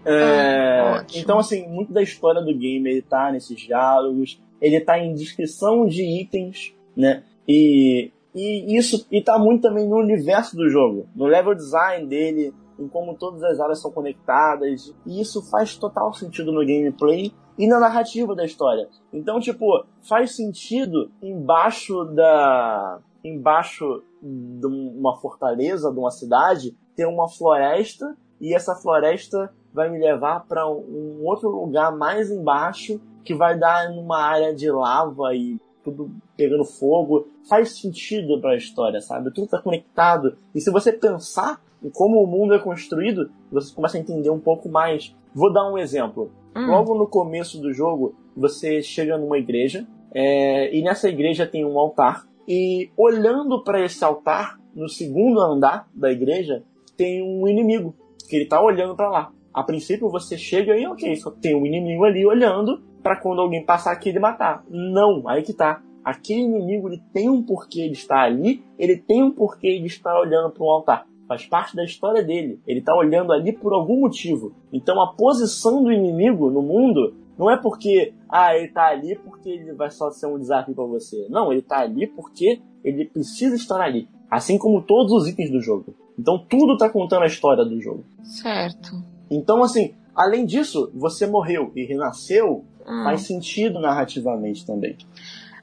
É, Ah, então, assim, muito da história do game ele tá nesses diálogos, ele tá em descrição de itens, né? E, e isso e tá muito também no universo do jogo, no level design dele, em como todas as áreas são conectadas. E isso faz total sentido no gameplay e na narrativa da história. Então, tipo, faz sentido embaixo da. Embaixo de uma fortaleza, de uma cidade, ter uma floresta e essa floresta vai me levar para um outro lugar mais embaixo que vai dar numa área de lava e tudo pegando fogo. Faz sentido para a história, sabe? Tudo tá conectado. E se você pensar em como o mundo é construído, você começa a entender um pouco mais. Vou dar um exemplo. Hum, Logo no começo do jogo, você chega numa igreja é, e nessa igreja tem um altar. E olhando para esse altar, no segundo andar da igreja, tem um inimigo que ele tá olhando para lá. A princípio você chega e ok, só tem um inimigo ali olhando para quando alguém passar aqui ele matar. Não, aí que tá. Aquele inimigo ele tem um porquê ele estar ali, ele tem um porquê ele estar olhando para um altar. Faz parte da história dele. Ele tá olhando ali por algum motivo. Então a posição do inimigo no mundo não é porque, ah, ele tá ali porque ele vai só ser um desafio para você. Não, ele tá ali porque ele precisa estar ali. Assim como todos os itens do jogo. Então tudo tá contando a história do jogo. certo. Então, assim, além disso, você morreu e renasceu, Hum. faz sentido narrativamente também.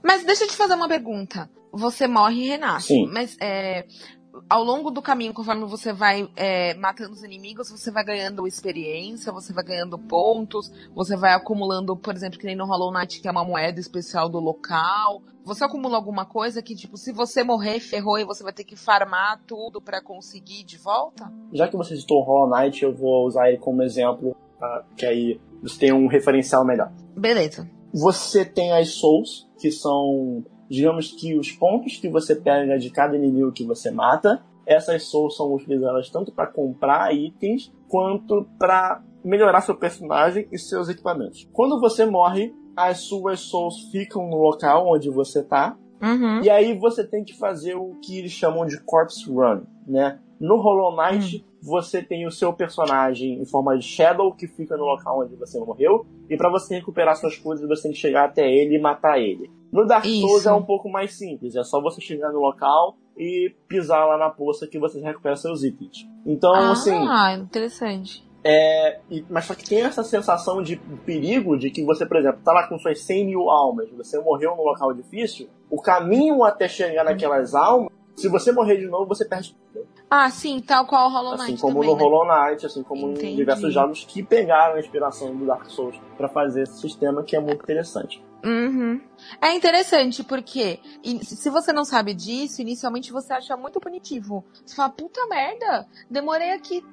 Mas deixa eu te fazer uma pergunta. Você morre e renasce. Sim. Mas é, ao longo do caminho, conforme você vai é, matando os inimigos, você vai ganhando experiência, você vai ganhando pontos, você vai acumulando, por exemplo, que nem no Hollow Knight, que é uma moeda especial do local. Você acumula alguma coisa que, tipo, se você morrer, ferrou e você vai ter que farmar tudo para conseguir de volta? Já que você citou o Hollow Knight, eu vou usar ele como exemplo, tá? que aí você tem um referencial melhor. Beleza. Você tem as Souls, que são digamos que os pontos que você pega de cada inimigo que você mata, essas souls são utilizadas tanto para comprar itens quanto para melhorar seu personagem e seus equipamentos. Quando você morre, as suas souls ficam no local onde você tá. Uhum. E aí você tem que fazer o que eles chamam de corpse run, né? No Hollow Knight, uhum. você tem o seu personagem em forma de Shadow que fica no local onde você morreu. E para você recuperar suas coisas, você tem que chegar até ele e matar ele. No Dark Souls Isso. é um pouco mais simples. É só você chegar no local e pisar lá na poça que você recupera seus itens. Então, ah, assim. Ah, interessante. É, mas só que tem essa sensação de perigo de que você, por exemplo, tá lá com suas 100 mil almas, você morreu num local difícil, o caminho até chegar naquelas almas, se você morrer de novo, você perde tudo. Ah, sim, tal qual o Hollow Knight. Assim como também, no né? Hollow Knight, assim como Entendi. em diversos jogos que pegaram a inspiração do Dark Souls para fazer esse sistema que é muito interessante. Uhum. É interessante porque se você não sabe disso, inicialmente você acha muito punitivo. Você fala, puta merda, demorei aqui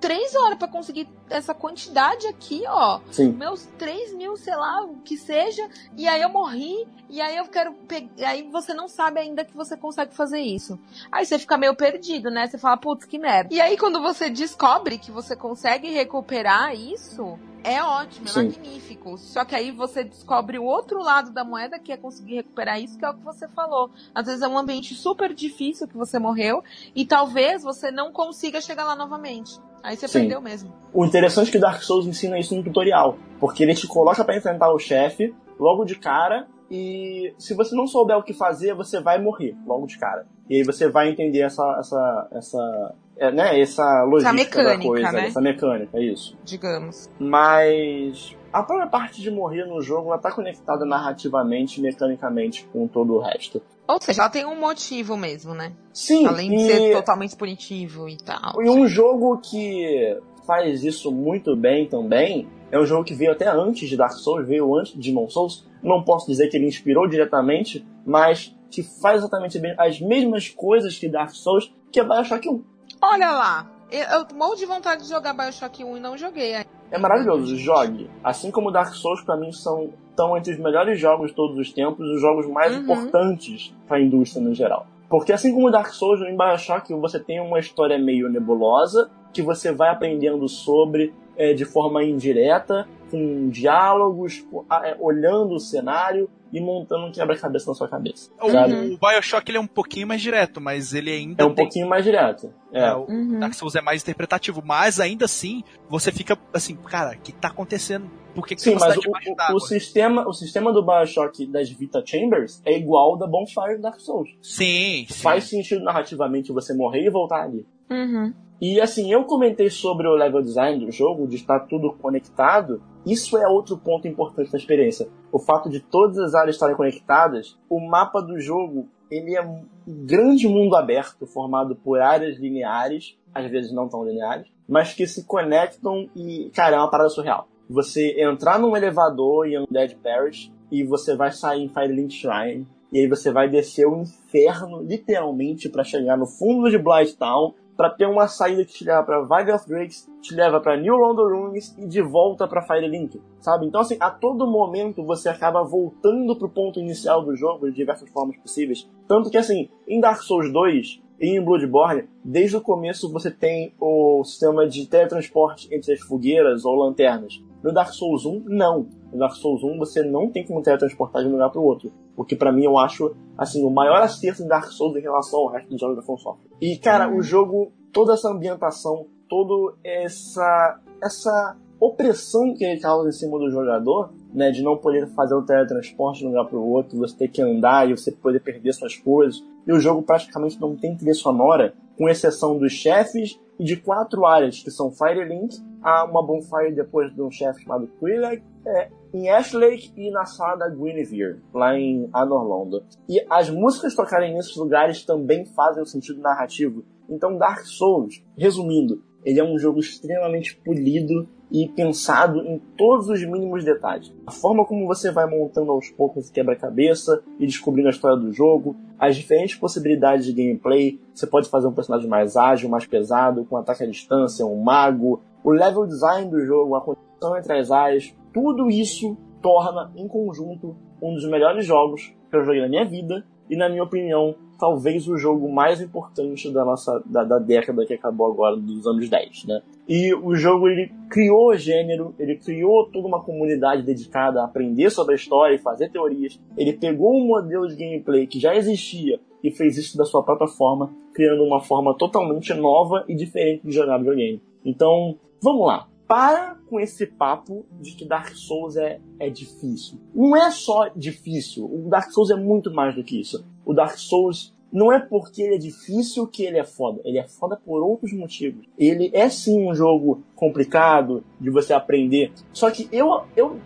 três horas para conseguir essa quantidade aqui, ó. Sim. Meus três mil, sei lá, o que seja. E aí eu morri. E aí eu quero pegar. Aí você não sabe ainda que você consegue fazer isso. Aí você fica meio perdido, né? Você fala, putz, que merda. E aí quando você descobre que você consegue recuperar isso, é ótimo, é Sim. magnífico. Só que aí você descobre o outro lado da moeda, que é conseguir recuperar isso, que é o que você falou. Às vezes é um ambiente super difícil que você morreu, e talvez você não consiga chegar lá novamente. Aí você Sim. perdeu mesmo. O interessante é que Dark Souls ensina isso no tutorial. Porque ele te coloca para enfrentar o chefe logo de cara. E se você não souber o que fazer, você vai morrer logo de cara. E aí você vai entender essa, essa, essa, é, né, essa logística essa mecânica, da coisa, né? essa mecânica, é isso. Digamos. Mas a própria parte de morrer no jogo ela tá conectada narrativamente, mecanicamente com todo o resto. Ou seja, ela tem um motivo mesmo, né? Sim. Além de ser totalmente punitivo e tal. E um jogo que faz isso muito bem também é um jogo que veio até antes de Dark Souls, veio antes de Demon Souls. Não posso dizer que ele inspirou diretamente, mas que faz exatamente as mesmas coisas que Dark Souls, que é Bioshock 1. Olha lá, eu, morro de vontade de jogar Bioshock 1 e não joguei. É maravilhoso, jogue. Assim como Dark Souls, para mim, são estão entre os melhores jogos de todos os tempos, os jogos mais uhum. importantes para a indústria no geral. Porque assim como Dark Souls, em Bioshock você tem uma história meio nebulosa, que você vai aprendendo sobre é, de forma indireta, com diálogos, é, olhando o cenário e montando um quebra-cabeça na sua cabeça. O, o, Bioshock ele é um pouquinho mais direto, mas ele ainda. É um tem... pouquinho mais direto. É. é o uhum. Dark Souls é mais interpretativo, mas ainda assim você fica assim, cara, o que tá acontecendo? Por que, que Sim, mas o, o, sistema, o sistema do Bioshock das Vita Chambers é igual ao da Bonfire do Dark Souls. Sim, sim. Faz sentido narrativamente você morrer e voltar ali. Uhum. E assim, eu comentei sobre o level design do jogo, de estar tudo conectado. Isso é outro ponto importante da experiência. O fato de todas as áreas estarem conectadas, o mapa do jogo, ele é um grande mundo aberto, formado por áreas lineares, às vezes não tão lineares, mas que se conectam e, cara, é uma parada surreal. Você entrar num elevador em Undead Parish e você vai sair em Firelink Shrine, e aí você vai descer o inferno, literalmente, para chegar no fundo de Blighttown para ter uma saída que te leva para Valley of Drakes, te leva para New London Ruins e de volta para Firelink, sabe? Então assim, a todo momento você acaba voltando pro ponto inicial do jogo de diversas formas possíveis. Tanto que assim, em Dark Souls 2 e em Bloodborne, desde o começo você tem o sistema de teletransporte entre as fogueiras ou lanternas. No Dark Souls 1, não. No Dark Souls 1 você não tem como teletransportar de um lugar para o outro. O que para mim eu acho, assim, o maior acerto de Dark Souls em relação ao resto dos jogos da From. E, cara, o jogo, toda essa ambientação, toda essa, essa opressão que ele causa em cima do jogador, né, de não poder fazer o teletransporte de um lugar para o outro, você ter que andar e você poder perder suas coisas. E o jogo praticamente não tem trilha sonora, com exceção dos chefes e de quatro áreas, que são Firelink, há uma bonfire depois de um chefe chamado Quillag, é, em Ashlake e na sala da Guinevere, lá em Anorlondo. E as músicas tocarem nesses lugares também fazem um sentido narrativo. Então Dark Souls, resumindo, ele é um jogo extremamente polido e pensado em todos os mínimos detalhes. A forma como você vai montando aos poucos o quebra-cabeça e descobrindo a história do jogo, as diferentes possibilidades de gameplay. Você pode fazer um personagem mais ágil, mais pesado, com ataque à distância, um mago. O level design do jogo, a conexão entre as áreas, tudo isso torna, em conjunto, um dos melhores jogos que eu joguei na minha vida e, na minha opinião, talvez o jogo mais importante da nossa da, da, década que acabou agora, dos anos 10, né? E o jogo ele criou gênero, ele criou toda uma comunidade dedicada a aprender sobre a história e fazer teorias. Ele pegou um modelo de gameplay que já existia e fez isso da sua própria forma, criando uma forma totalmente nova e diferente de jogar videogame. Então, vamos lá. Para com esse papo de que Dark Souls é, é difícil. Não é só difícil, o Dark Souls é muito mais do que isso. O Dark Souls não é porque ele é difícil que ele é foda. Ele é foda por outros motivos. Ele é sim um jogo complicado de você aprender. Só que eu, eu,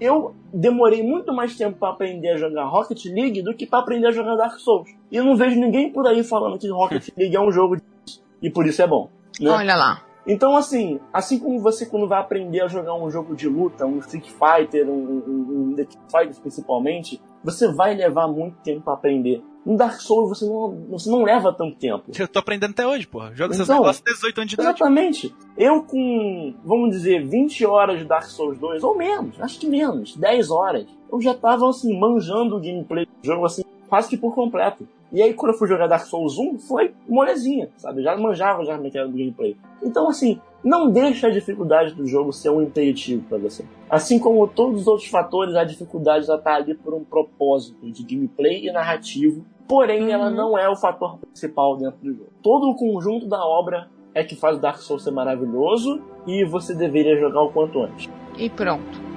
eu demorei muito mais tempo para aprender a jogar Rocket League do que para aprender a jogar Dark Souls. E eu não vejo ninguém por aí falando que Rocket League é um jogo difícil. E por isso é bom. Né? Olha lá. Então, assim, assim como você quando vai aprender a jogar um jogo de luta, um Street Fighter, um, um, um The Fighters principalmente, você vai levar muito tempo para aprender. No Dark Souls você não, você não leva tanto tempo. Eu tô aprendendo até hoje, porra. Joga Então, esses negócios 18 anos de idade. Exatamente. Eu com, vamos dizer, 20 horas de Dark Souls 2, ou menos, acho que menos, 10 horas, eu já tava assim, manjando o gameplay do jogo assim, quase que por completo. E aí quando eu fui jogar Dark Souls 1, foi molezinha, sabe? Já manjava já que era do gameplay. Então assim, não deixa a dificuldade do jogo ser um impeditivo para você. Assim como todos os outros fatores, a dificuldade já tá ali por um propósito de gameplay e narrativo. Porém, ela não é o fator principal dentro do jogo. Todo o conjunto da obra é que faz o Dark Souls ser maravilhoso e você deveria jogar o quanto antes. E pronto.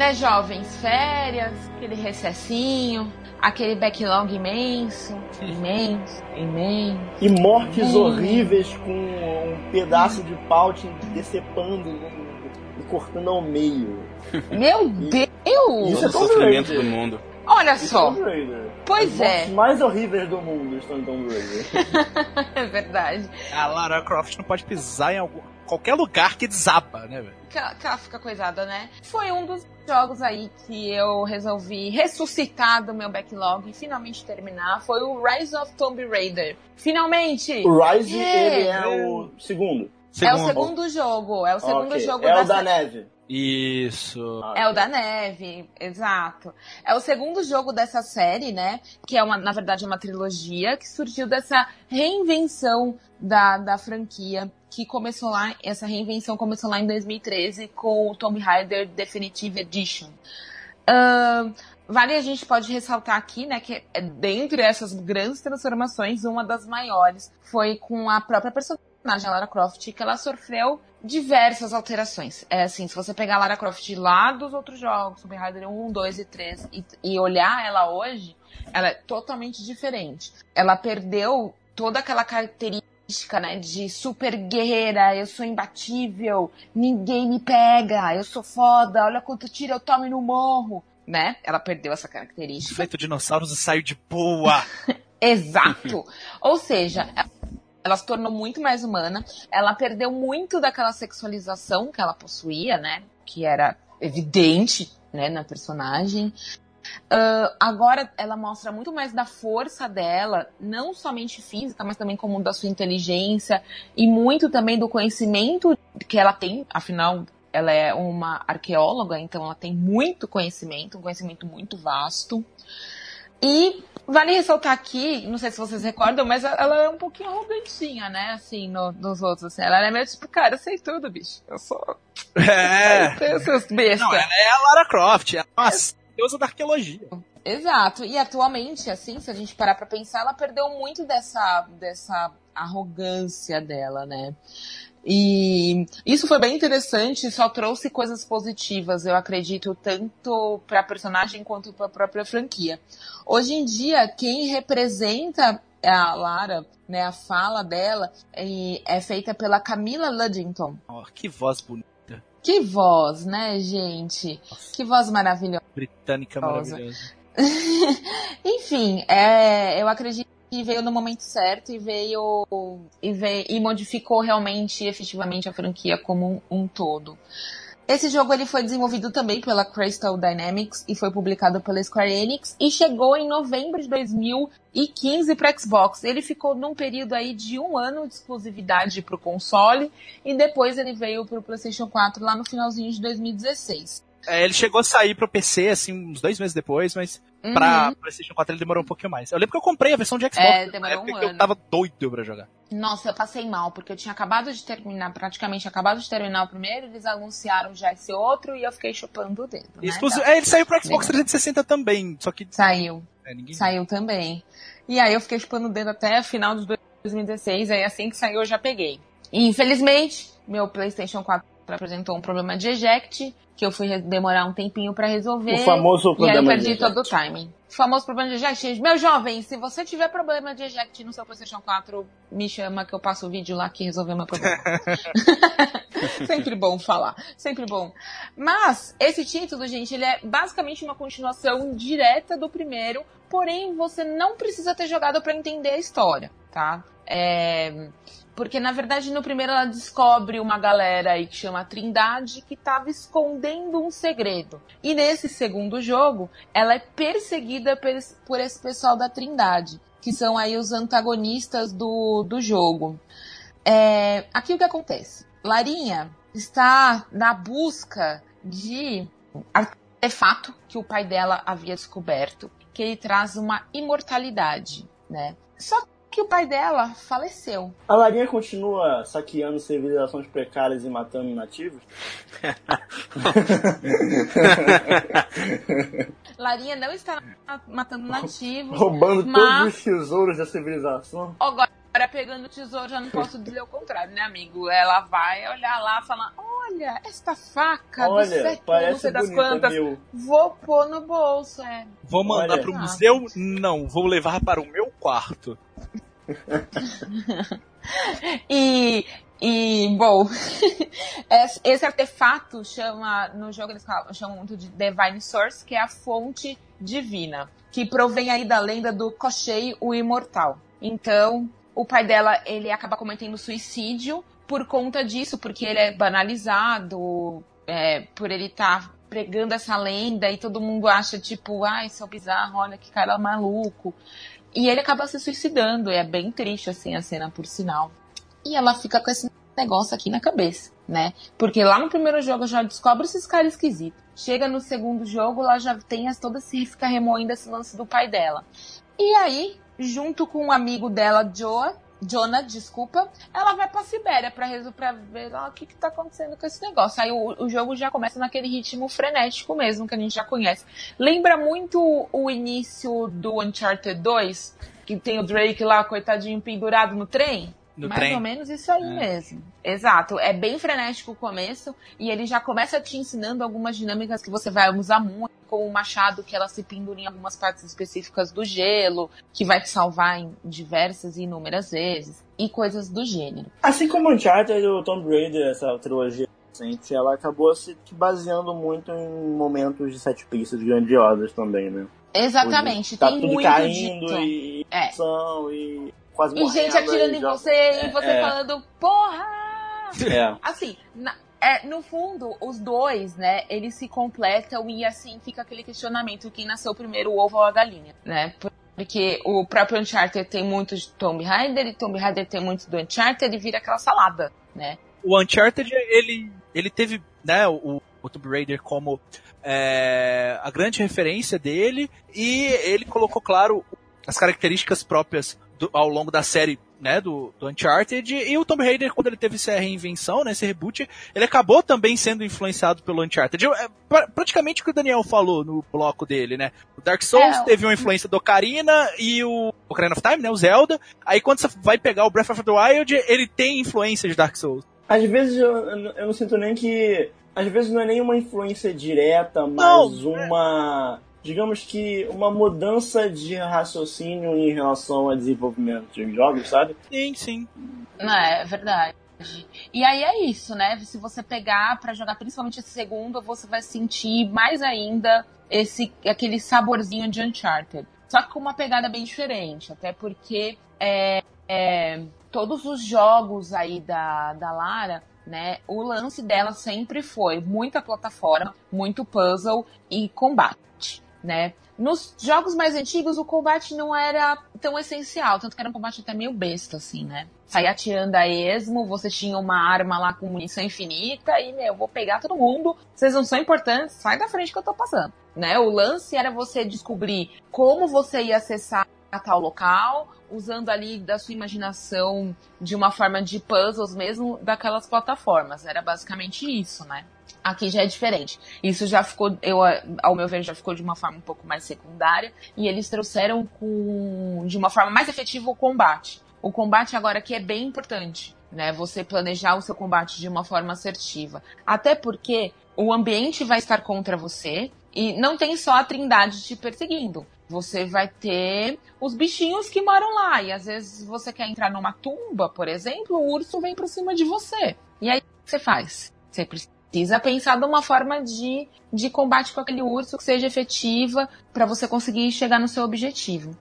Né, jovens? Férias, aquele recessinho, aquele backlog imenso, imenso, imenso. E mortes Hum. horríveis com um pedaço de pau te decepando e cortando ao meio. Meu Deus! Isso é o Tomb sofrimento Raider. do mundo. Olha Isso é só, Raider. Pois As é. mortes mais horríveis do mundo estão em Tomb Raider. é verdade. A Lara Croft não pode pisar em algum, qualquer lugar que desaba, né, velho? Que ela, que ela fica coisada, né? Foi um dos jogos aí que eu resolvi ressuscitar do meu backlog e finalmente terminar. Foi o Rise of Tomb Raider. Finalmente! O Rise, É. ele é o segundo. É o segundo jogo. É o segundo Ok. jogo É da o da neve. Isso. Ah, É o da neve, exato. É o segundo jogo dessa série, né? Que é uma, na verdade, uma trilogia que surgiu dessa reinvenção da, da franquia, que começou lá, essa reinvenção começou lá em 2013 com o Tomb Raider Definitive Edition. Ahn, vale a gente pode ressaltar aqui, né, que é, dentre essas grandes transformações, uma das maiores foi com a própria personagem, Lara Croft, que ela sofreu diversas alterações. É assim, se você pegar a Lara Croft lá dos outros jogos, Tomb Raider 1, 2 e 3, e, e olhar ela hoje, ela é totalmente diferente. Ela perdeu toda aquela característica, né, de super guerreira, eu sou imbatível, ninguém me pega, eu sou foda, olha quanto tiro eu tomo e não morro, né? Ela perdeu essa característica. Feito dinossauros e saiu de boa. Exato. Ou seja, ela se tornou muito mais humana. Ela perdeu muito daquela sexualização que ela possuía, né? Que era evidente, né, na personagem. Uh, agora ela mostra muito mais da força dela, não somente física, mas também como da sua inteligência e muito também do conhecimento que ela tem, afinal ela é uma arqueóloga, então ela tem muito conhecimento, um conhecimento muito vasto. E vale ressaltar aqui, não sei se vocês recordam, mas ela é um pouquinho arrogantinha, né? Assim, no, nos outros. Assim. Ela é meio tipo, cara, eu sei tudo, bicho. Eu sou. É. Besta. Não, ela é a Lara Croft, ela é uma deusa da arqueologia. Exato. E atualmente, assim, se a gente parar pra pensar, ela perdeu muito dessa, dessa arrogância dela, né? E isso foi bem interessante, só trouxe coisas positivas, eu acredito, tanto para a personagem quanto para a própria franquia. Hoje em dia, quem representa a Lara, né, a fala dela, é, é feita pela Camila Luddington. Oh, que voz bonita. Que voz, né, gente? Nossa. Que voz maravilhosa. Britânica maravilhosa. Enfim, é, eu acredito que veio no momento certo e veio e, veio, e modificou realmente, efetivamente, a franquia como um, um todo. Esse jogo ele foi desenvolvido também pela Crystal Dynamics e foi publicado pela Square Enix e chegou em novembro de 2015 para Xbox. Ele ficou num período aí de um ano de exclusividade para o console e depois ele veio para o PlayStation 4 lá no finalzinho de 2016. É, ele chegou a sair pro PC, assim, uns dois meses depois, mas uhum. pra PlayStation 4 ele demorou um pouquinho mais. Eu lembro que eu comprei a versão de Xbox, é, demorou um ano. eu tava doido pra jogar. Nossa, eu passei mal, porque eu tinha acabado de terminar, praticamente acabado de terminar o primeiro, eles anunciaram já esse outro e eu fiquei chupando o dedo. Né? Exclusivo, é, ele saiu pro Xbox 360 também, só que. Saiu. É, saiu também. E aí eu fiquei chupando o dedo até final de 2016, aí assim que saiu eu já peguei. E, infelizmente, meu PlayStation 4 apresentou um problema de eject, que eu fui demorar um tempinho para resolver. O famoso problema E aí eu perdi todo o timing. O famoso problema de eject. Meu jovem, se você tiver problema de eject no seu PlayStation 4, me chama que eu passo o vídeo lá que resolveu meu problema. sempre bom falar, sempre bom. Mas esse título, gente, ele é basicamente uma continuação direta do primeiro, porém você não precisa ter jogado para entender a história, tá? É... Porque, na verdade, no primeiro ela descobre uma galera aí que chama Trindade que estava escondendo um segredo. E nesse segundo jogo, ela é perseguida por esse pessoal da Trindade, que são aí os antagonistas do, do jogo. É, aqui o que acontece? Larinha está na busca de artefato que o pai dela havia descoberto, que ele traz uma imortalidade, né? Só que o pai dela faleceu. A Larinha continua saqueando civilizações precárias e matando nativos? Larinha não está matando nativos. Roubando mas... todos os tesouros da civilização. Agora, pegando o tesouro, já não posso dizer o contrário, né, amigo? Ela vai olhar lá e falar: Olha, esta faca Olha, do século, parece não sei das bonita, quantas. meu. Vou pôr no bolso, é. Vou mandar Olha. pro museu? Não, vou levar para o meu quarto. e, e, bom, esse artefato chama, no jogo eles chamam muito de Divine Source, que é a fonte divina, que provém aí da lenda do Koshei, o Imortal. Então, o pai dela, ele acaba cometendo suicídio por conta disso, porque ele é banalizado, é, por ele estar tá pregando essa lenda e todo mundo acha, tipo, ai, é bizarro, olha que cara maluco. E ele acaba se suicidando, é bem triste, assim, a cena, por sinal. E ela fica com esse negócio aqui na cabeça, né? Porque lá no primeiro jogo já descobre esses caras esquisitos. Chega no segundo jogo, lá já tem as, toda se fica remoendo esse lance do pai dela. E aí, junto com um amigo dela, Joa, Jonah, desculpa, ela vai pra Sibéria pra, pra ver ah, o que, que tá acontecendo com esse negócio. Aí o, o jogo já começa naquele ritmo frenético mesmo, que a gente já conhece. Lembra muito o início do Uncharted 2, que tem o Drake lá, coitadinho, pendurado no trem? No Mais trem. ou menos isso aí É. mesmo. Exato. É bem frenético o começo e ele já começa te ensinando algumas dinâmicas que você vai usar muito, como o machado que ela se pendura em algumas partes específicas do gelo, que vai te salvar em diversas e inúmeras vezes, e coisas do gênero. Assim como o Uncharted e o Tomb Raider, essa trilogia recente, ela acabou se baseando muito em momentos de sete pistas grandiosos também, né? Exatamente. Tá tem tudo muito caindo dito. e É. e quase E gente morrendo, atirando e em já- você e você é. falando, porra! É. Assim, na- É, no fundo, os dois, né, eles se completam e assim fica aquele questionamento: quem nasceu primeiro, o ovo ou a galinha, né? Porque o próprio Uncharted tem muito de Tomb Raider e Tomb Raider tem muito do Uncharted e vira aquela salada, né? O Uncharted, ele, ele teve, né, o, o Tomb Raider como é, a grande referência dele e ele colocou, claro, as características próprias do, ao longo da série né, do, do Uncharted, e o Tomb Raider, quando ele teve essa reinvenção, né, esse reboot, ele acabou também sendo influenciado pelo Uncharted. É, praticamente o que o Daniel falou no bloco dele, né? O Dark Souls é, teve uma influência do Ocarina e o Ocarina of Time, né, o Zelda. Aí quando você vai pegar o Breath of the Wild, ele tem influência de Dark Souls. Às vezes eu, eu não sinto nem que... Às vezes não é nem uma influência direta, mas não, uma... É digamos que, uma mudança de raciocínio em relação ao desenvolvimento de jogos, sabe? Sim, sim. Não, é verdade. E aí é isso, né? Se você pegar para jogar principalmente esse segundo, você vai sentir mais ainda esse aquele saborzinho de Uncharted. Só que com uma pegada bem diferente, até porque é, é, todos os jogos aí da, da Lara, né? O lance dela sempre foi muita plataforma, muito puzzle e combate né? Nos jogos mais antigos, o combate não era tão essencial, tanto que era um combate até meio besta, assim, né? Sair atirando a esmo, você tinha uma arma lá com munição infinita e, meu, vou pegar todo mundo, vocês não são importantes, sai da frente que eu tô passando, né? O lance era você descobrir como você ia acessar a tal local, usando ali da sua imaginação de uma forma de puzzles mesmo daquelas plataformas. Era basicamente isso, né? Aqui já é diferente. Isso já ficou, eu, ao meu ver, já ficou de uma forma um pouco mais secundária. E eles trouxeram com, de uma forma mais efetiva o combate. O combate agora aqui é bem importante, né? Você planejar o seu combate de uma forma assertiva. Até porque o ambiente vai estar contra você e não tem só a trindade te perseguindo. Você vai ter os bichinhos que moram lá. E às vezes você quer entrar numa tumba, por exemplo, o urso vem por cima de você. E aí o que você faz? Você precisa precisa pensar de uma forma de, de combate com aquele urso que seja efetiva para você conseguir chegar no seu objetivo.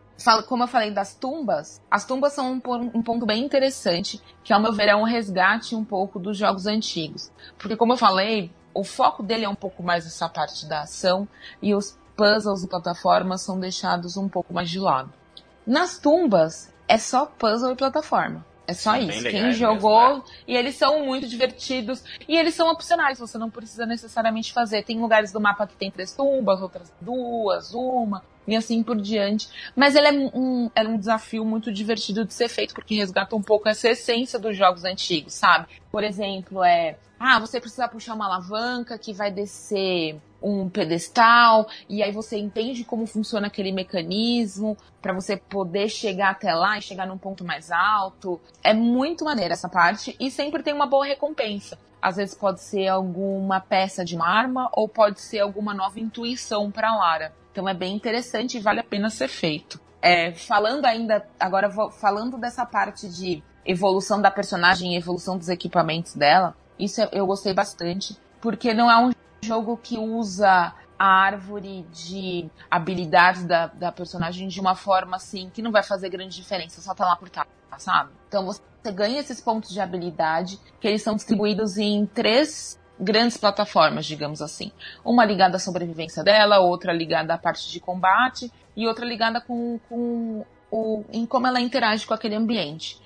Como eu falei das tumbas, as tumbas são um, ponto bem interessante, que ao meu ver é um resgate um pouco dos jogos antigos. Porque como eu falei, o foco dele é um pouco mais essa parte da ação e os puzzles e plataformas são deixados um pouco mais de lado. Nas tumbas, é só puzzle e plataforma. É só são isso. Quem jogou. Mesmo, né? E eles são muito divertidos. E eles são opcionais, você não precisa necessariamente fazer. Tem lugares do mapa que tem três tumbas, outras duas, uma, e assim por diante. Mas ele é um, é um desafio muito divertido de ser feito, porque resgata um pouco essa essência dos jogos antigos, sabe? Por exemplo, é. Ah, você precisa puxar uma alavanca que vai descer um pedestal e aí você entende como funciona aquele mecanismo para você poder chegar até lá e chegar num ponto mais alto. É muito maneira essa parte e sempre tem uma boa recompensa. Às vezes pode ser alguma peça de uma arma ou pode ser alguma nova intuição para Lara. Então é bem interessante e vale a pena ser feito. É, falando ainda, agora vou, falando dessa parte de evolução da personagem e evolução dos equipamentos dela, isso eu gostei bastante, porque não é um jogo que usa a árvore de habilidades da, da personagem de uma forma assim que não vai fazer grande diferença, só tá lá por estar, sabe? Então você ganha esses pontos de habilidade que eles são distribuídos em três grandes plataformas, digamos assim. Uma ligada à sobrevivência dela, outra ligada à parte de combate e outra ligada com, com o, em como ela interage com aquele ambiente.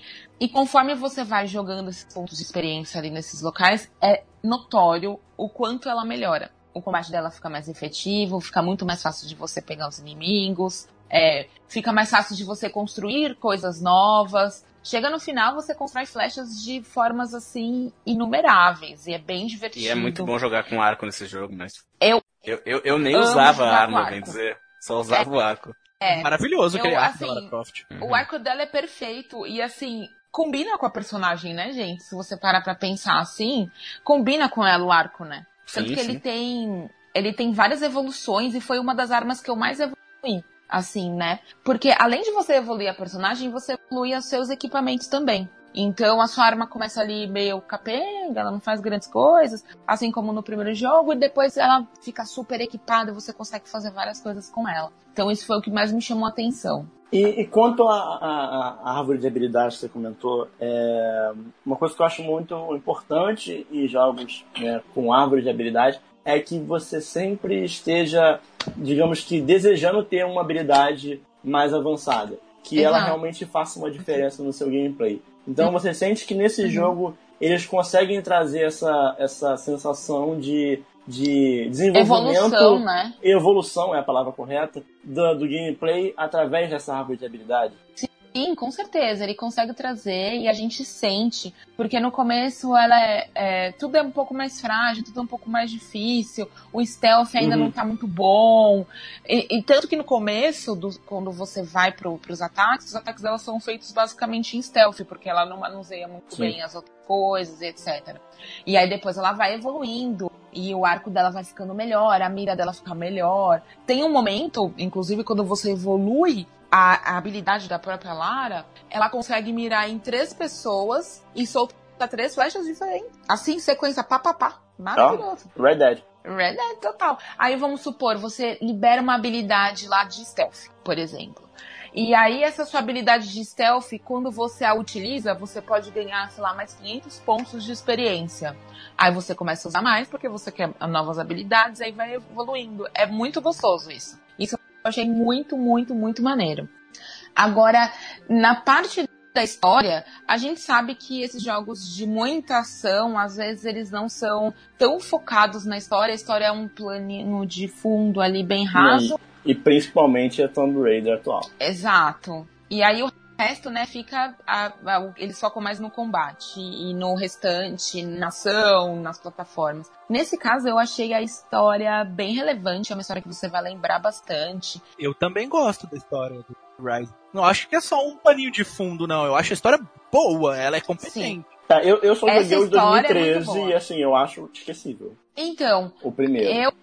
E conforme você vai jogando esses pontos de experiência ali nesses locais, é notório o quanto ela melhora. O combate dela fica mais efetivo, fica muito mais fácil de você pegar os inimigos, é, fica mais fácil de você construir coisas novas. Chega no final, você constrói flechas de formas assim inumeráveis e é bem divertido. E é muito bom jogar com arco nesse jogo, mas. Eu, eu, eu, eu nem usava a arma, bem dizer. Só usava é. o arco. É, Maravilhoso aquele eu, arco assim, da Lara Croft. Uhum. O arco dela é perfeito e assim, combina com a personagem, né, gente? Se você parar pra pensar assim, combina com ela o arco, né? Tanto sim, que sim. ele tem. Ele tem várias evoluções e foi uma das armas que eu mais evolui. Assim, né? Porque além de você evoluir a personagem, você evolui os seus equipamentos também. Então a sua arma começa ali meio capenga, ela não faz grandes coisas, assim como no primeiro jogo, e depois ela fica super equipada e você consegue fazer várias coisas com ela. Então isso foi o que mais me chamou a atenção. E, e quanto à árvore de habilidades que você comentou, é, uma coisa que eu acho muito importante em jogos né, com árvore de habilidade é que você sempre esteja, digamos que, desejando ter uma habilidade mais avançada. Que Exato. ela realmente faça uma diferença no seu gameplay. Então você sente que nesse uhum. jogo eles conseguem trazer essa, essa sensação de de desenvolvimento. Evolução, né? Evolução é a palavra correta do, do gameplay através dessa árvore de habilidade. Sim, com certeza. Ele consegue trazer e a gente sente. Porque no começo ela é, é, tudo é um pouco mais frágil, tudo é um pouco mais difícil. O stealth ainda uhum. não tá muito bom. E, e, tanto que no começo, do, quando você vai pro, pros ataques, os ataques dela são feitos basicamente em stealth, porque ela não manuseia muito Sim. bem as outras coisas, etc. E aí depois ela vai evoluindo e o arco dela vai ficando melhor, a mira dela fica melhor. Tem um momento, inclusive, quando você evolui a, a habilidade da própria Lara, ela consegue mirar em três pessoas e soltar três flechas diferentes. Assim, sequência pá, pá, pá. Maravilhoso. Oh, Red Dead. Red Dead, total. Aí vamos supor, você libera uma habilidade lá de stealth, por exemplo. E aí, essa sua habilidade de stealth, quando você a utiliza, você pode ganhar, sei lá, mais 500 pontos de experiência. Aí você começa a usar mais, porque você quer novas habilidades, aí vai evoluindo. É muito gostoso isso. Isso achei muito, muito, muito maneiro. Agora, na parte da história, a gente sabe que esses jogos de muita ação, às vezes eles não são tão focados na história. A história é um planinho de fundo ali bem raso. E principalmente a Tomb Raider atual. Exato. E aí o resto, né, fica. A, a, eles focam mais no combate e no restante, na ação, nas plataformas. Nesse caso, eu achei a história bem relevante, é uma história que você vai lembrar bastante. Eu também gosto da história do Rise. Não acho que é só um paninho de fundo, não. Eu acho a história boa, ela é competente. Sim. Tá, eu, eu só joguei o de 2013 é e assim, eu acho esquecível. Então. O primeiro. Eu.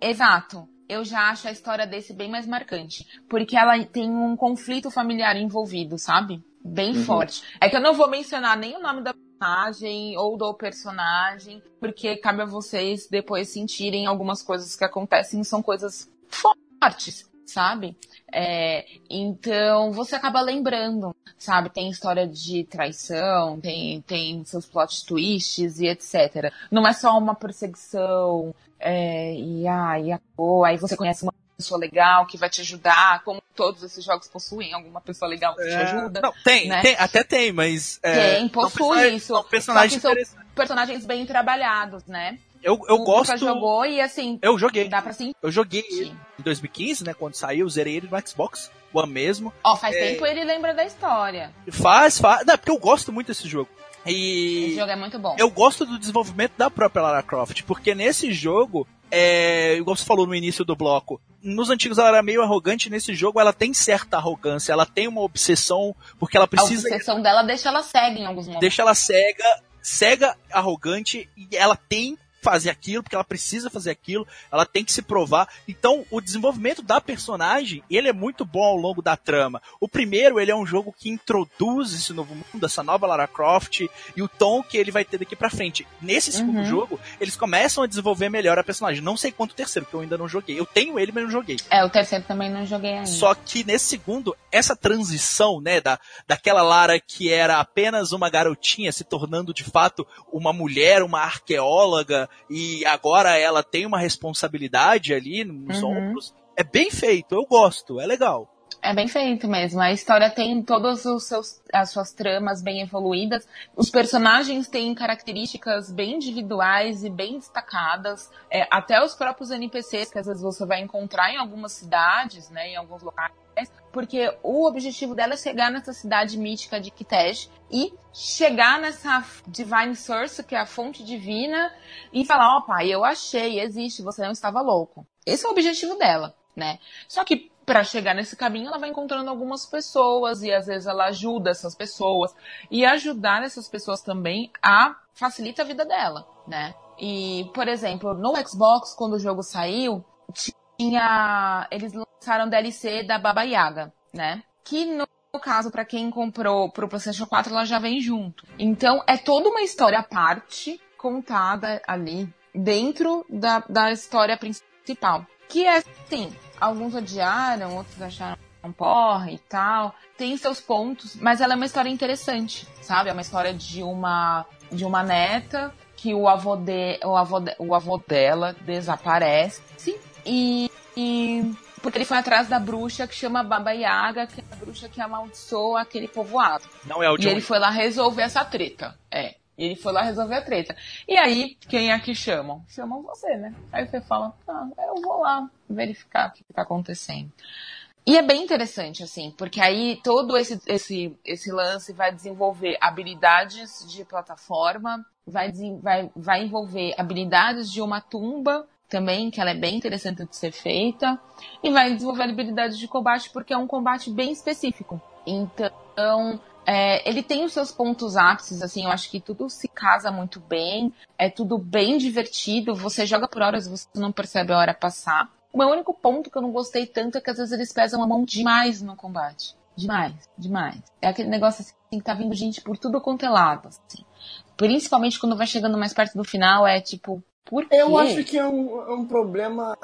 Exato eu já acho a história desse bem mais marcante. Porque ela tem um conflito familiar envolvido, sabe? Bem uhum. forte. É que eu não vou mencionar nem o nome da personagem ou do personagem, porque cabe a vocês depois sentirem algumas coisas que acontecem, são coisas fortes, sabe? É, então você acaba lembrando, sabe? Tem história de traição, tem, tem seus plot twists e etc. Não é só uma perseguição é, e, ah, e acabou, aí você conhece uma pessoa legal que vai te ajudar, como todos esses jogos possuem alguma pessoa legal que é, te ajuda. Não, tem, né? tem, até tem, mas. É, tem, possui isso. São personagens, são personagens bem trabalhados, né? Eu, eu o gosto. jogou e assim. Eu joguei. Dá pra sim. Eu joguei Sim. em 2015, né? Quando saiu, zerei ele no Xbox One mesmo. Ó, oh, faz é... tempo ele lembra da história. Faz, faz. Não, porque eu gosto muito desse jogo. E. Esse jogo é muito bom. Eu gosto do desenvolvimento da própria Lara Croft, porque nesse jogo, é, igual você falou no início do bloco, nos antigos ela era meio arrogante, nesse jogo ela tem certa arrogância, ela tem uma obsessão, porque ela precisa. A obsessão dela deixa ela cega em alguns momentos. Deixa ela cega, cega, arrogante, e ela tem fazer aquilo, porque ela precisa fazer aquilo, ela tem que se provar. Então, o desenvolvimento da personagem, ele é muito bom ao longo da trama. O primeiro, ele é um jogo que introduz esse novo mundo, essa nova Lara Croft e o tom que ele vai ter daqui para frente. Nesse segundo uhum. jogo, eles começam a desenvolver melhor a personagem. Não sei quanto o terceiro, porque eu ainda não joguei. Eu tenho ele, mas não joguei. É, o terceiro também não joguei ainda. Só que nesse segundo, essa transição, né, da, daquela Lara que era apenas uma garotinha se tornando de fato uma mulher, uma arqueóloga, e agora ela tem uma responsabilidade ali nos uhum. ombros. É bem feito, eu gosto, é legal. É bem feito mesmo. A história tem todas as suas tramas bem evoluídas. Os personagens têm características bem individuais e bem destacadas. É, até os próprios NPCs que às vezes você vai encontrar em algumas cidades, né, em alguns locais. Porque o objetivo dela é chegar nessa cidade mítica de Kitej e chegar nessa Divine Source, que é a fonte divina, e falar, ó oh, pai, eu achei, existe, você não estava louco. Esse é o objetivo dela, né? Só que para chegar nesse caminho, ela vai encontrando algumas pessoas e às vezes ela ajuda essas pessoas. E ajudar essas pessoas também a facilita a vida dela, né? E, por exemplo, no Xbox, quando o jogo saiu, tinha. Eles lançaram DLC da Baba Yaga, né? Que no caso, para quem comprou pro PlayStation 4, ela já vem junto. Então, é toda uma história à parte, contada ali, dentro da, da história principal. Que é, assim, alguns odiaram, outros acharam um porre e tal. Tem seus pontos, mas ela é uma história interessante, sabe? É uma história de uma de uma neta que o avô, de, o avô, de, o avô dela desaparece e, e porque ele foi atrás da bruxa que chama Baba Yaga, que é a bruxa que amaldiçoa aquele povoado. Não é o John. E ele foi lá resolver essa treta. É. E ele foi lá resolver a treta. E aí, quem é que chamam? Chamam você, né? Aí você fala, ah, eu vou lá verificar o que está acontecendo. E é bem interessante, assim, porque aí todo esse, esse, esse lance vai desenvolver habilidades de plataforma, vai, vai, vai envolver habilidades de uma tumba também, que ela é bem interessante de ser feita, e vai desenvolver habilidades de combate, porque é um combate bem específico. Então, é, ele tem os seus pontos ápices, assim, eu acho que tudo se casa muito bem, é tudo bem divertido, você joga por horas, você não percebe a hora passar. O meu único ponto que eu não gostei tanto é que às vezes eles pesam a mão demais no combate. Demais, demais. É aquele negócio assim que tá vindo gente por tudo quanto é lado, assim. Principalmente quando vai chegando mais perto do final, é tipo, por quê? Eu acho que é um, é um problema,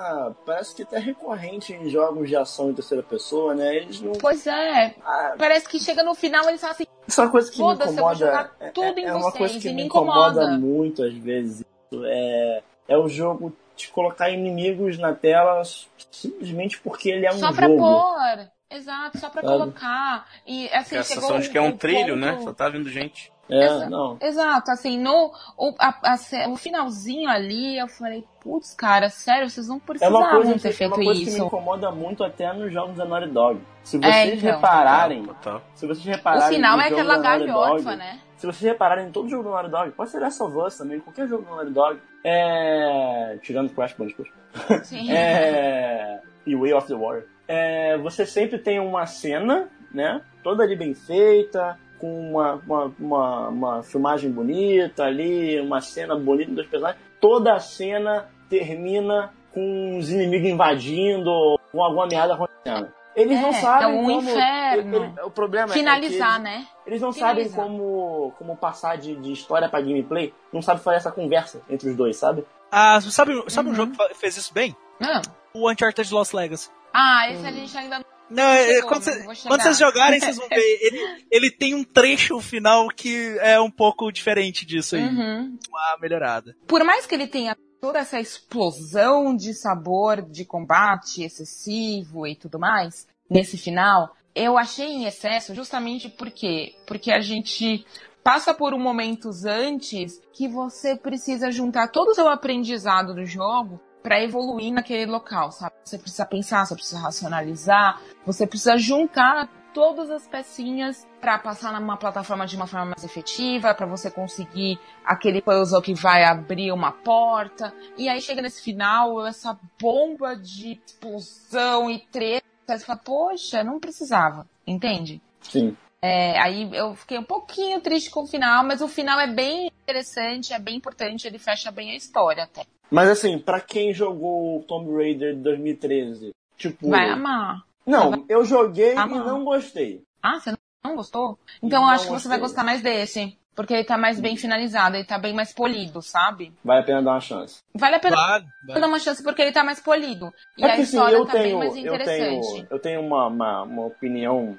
parece que até recorrente em jogos de ação em terceira pessoa, né? Eles não. Pois é. Ah, parece que chega no final eles falam assim. Isso é uma coisa que me incomoda. É, tudo é, em é uma coisa que me incomoda. incomoda muito às vezes. É, é o jogo te colocar inimigos na tela simplesmente porque ele é um só jogo. Só pra pôr. Exato, só pra Sabe? colocar. E assim, a sensação de que é um trilho, né? Só tá vindo gente. É, Exa não. Exato, assim, no o, a, a, o finalzinho ali, eu falei, putz, cara, sério, vocês não precisavam é uma coisa ter que, feito é uma coisa isso. que me incomoda muito até nos jogos da Naughty Dog. Se vocês é, então. repararem, tá. se vocês repararem o final é aquela galhofa, Dog, né? Se vocês repararem em todo jogo do Naughty Dog, pode ser Last of Us também, qualquer jogo do Naughty Dog, é... tirando Crash Bandicoot. É... E Way of the Warrior. É... Você sempre tem uma cena, né? Toda ali bem feita, com uma, uma, uma, uma, filmagem bonita ali, uma cena bonita dos personagens. Toda a cena termina com os inimigos invadindo com alguma merda acontecendo. Eles é, não sabem é um como. inferno. Ele, o problema Finalizar, é que eles, né? Eles não Finalizar. sabem como, como passar de, de história pra gameplay. Não sabem fazer essa conversa entre os dois, sabe? Ah, sabe, sabe Uhum. um jogo que fez isso bem? Ah, O Uncharted Lost Legacy. Ah, esse a gente ainda não. Não, é, chegou, quando, cê- chegar. quando vocês jogarem, vocês vão ver. Ele, ele tem um trecho final que é um pouco diferente disso aí. Uhum. Uma melhorada. Por mais que ele tenha toda essa explosão de sabor de combate excessivo e tudo mais, nesse final, eu achei em excesso justamente porque porque a gente passa por um momentos antes que você precisa juntar todo o seu aprendizado do jogo para evoluir naquele local, sabe? Você precisa pensar, você precisa racionalizar, você precisa juntar todas as pecinhas para passar numa plataforma de uma forma mais efetiva, para você conseguir aquele puzzle que vai abrir uma porta. E aí chega nesse final, essa bomba de explosão e treta, você fala, poxa, não precisava, entende? Sim. É, aí eu fiquei um pouquinho triste com o final, mas o final é bem interessante, é bem importante, ele fecha bem a história até. Mas assim, pra quem jogou Tomb Raider de 2013, tipo. Vai amar. Não, eu joguei Ah, e não. gostei. Ah, você não gostou? Então eu Não acho que você vai gostar mais desse. Porque ele tá mais bem finalizado, ele tá bem mais polido, sabe? Vale a pena dar uma chance. Vale a pena Claro. dar uma chance porque ele tá mais polido. E é a que assim, história eu tá tenho, bem mais eu interessante. tenho, eu tenho uma, uma, uma opinião,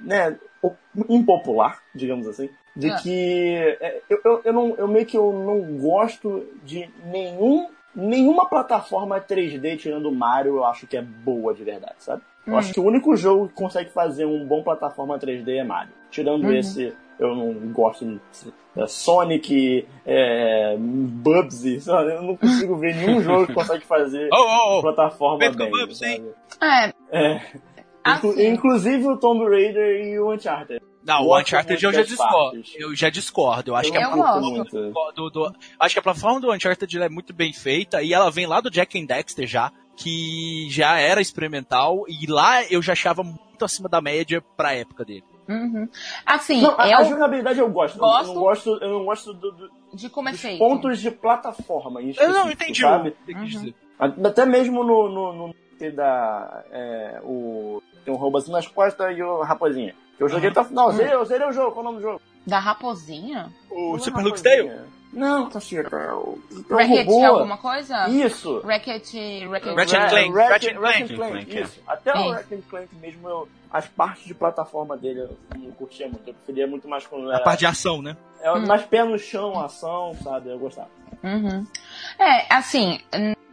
né, impopular, digamos assim, de Ah. que é, eu, eu, eu, não, eu meio que eu não gosto de nenhum, nenhuma plataforma 3D tirando o Mario, eu acho que é boa de verdade, sabe? Eu Hum. acho que o único jogo que consegue fazer um bom plataforma 3D é Mario. Tirando Uhum. esse, eu não gosto de é, Sonic, é, Bubsy, sabe? eu não consigo ver nenhum jogo que consegue fazer Oh, oh, oh. plataforma Vem bem. Bubsy? É, É. Assim, Inclusive o Tomb Raider e o Uncharted. Não, o Uncharted eu já discordo. partes. Eu já discordo. Eu acho que a Eu plataforma do, do- acho que a plataforma do Uncharted é muito bem feita e ela vem lá do Jack and Dexter já, que já era experimental e lá eu já achava muito acima da média pra época dele. uhum. assim Não, a, eu, a jogabilidade eu gosto. Eu Gosto. não gosto, eu não gosto do- do- de como é dos feito. pontos de plataforma. Em Eu não entendi sabe? Uhum. Até mesmo no, no, no que da. É, o, tem um roubo assim nas costas e o raposinha. Eu joguei até o final. Zerei, eu zerei o jogo. Qual é o nome do jogo? Da raposinha? O é Super. Luke's Tale? Não, Caceta, é o. É Racket robô. alguma coisa? Isso. Racket. Racket. Ratchet Ra- Clank, Ratchet, Ratchet Ratchet Clank, Clank, é. isso. Até o É. Ratchet Clank mesmo, eu, as partes de plataforma dele eu não curtia muito. Eu preferia muito mais quando A era parte de ação, né? é, mais pé no chão, ação, sabe? Eu gostava. Uhum. É, assim,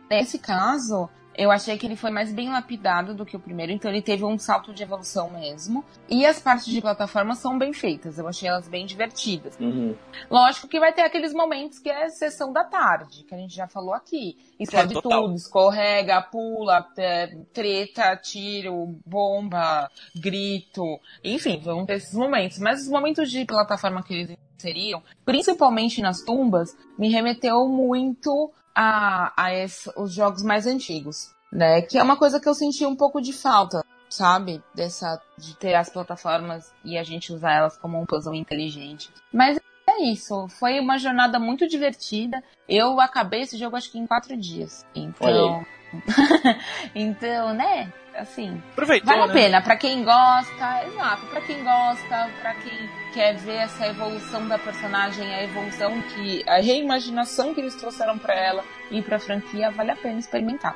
nesse caso, eu achei que ele foi mais bem lapidado do que o primeiro, então ele teve um salto de evolução mesmo. E as partes de plataforma são bem feitas, eu achei elas bem divertidas. Uhum. Lógico que vai ter aqueles momentos que é sessão da tarde, que a gente já falou aqui. Explode É, tudo, escorrega, pula, é, treta, tiro, bomba, grito. Enfim, vão ter esses momentos. Mas os momentos de plataforma que eles inseriam, principalmente nas tumbas, me remeteu muito a, a esse- os jogos mais antigos. Né? Que é uma coisa que eu senti um pouco de falta sabe? Dessa, de ter as plataformas e a gente usar elas como um puzzle inteligente. Mas é isso, foi uma jornada muito divertida. Eu acabei esse jogo acho que em quatro dias. Então. então, né? Assim, Aproveitou, vale a né? pena. Pra quem gosta, exato, pra quem gosta, pra quem quer ver essa evolução da personagem, a evolução que. a reimaginação que eles trouxeram pra ela e pra franquia, vale a pena experimentar.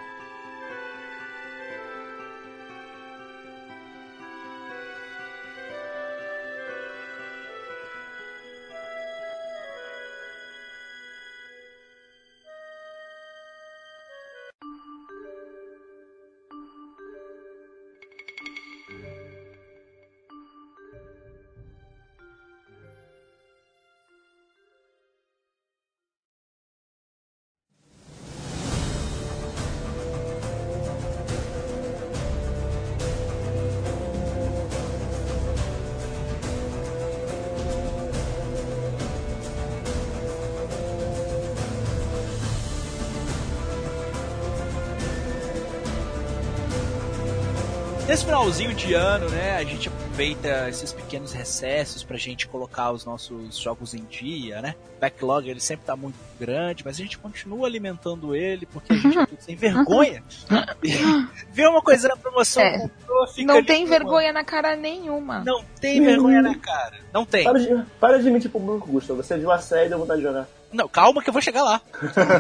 Nesse finalzinho de ano, né, a gente aproveita esses pequenos recessos pra gente colocar os nossos jogos em dia, né? O backlog ele sempre tá muito grande, mas a gente continua alimentando ele porque a gente é tudo sem vergonha. Vê uma coisa na promoção, É. comprou, fica Não tem vergonha na cara nenhuma. Não tem vergonha na cara. Não tem. Para de, para de mentir pro Bruno Gusta. Você viu a série e deu vontade de jogar. Não, calma que eu vou chegar lá.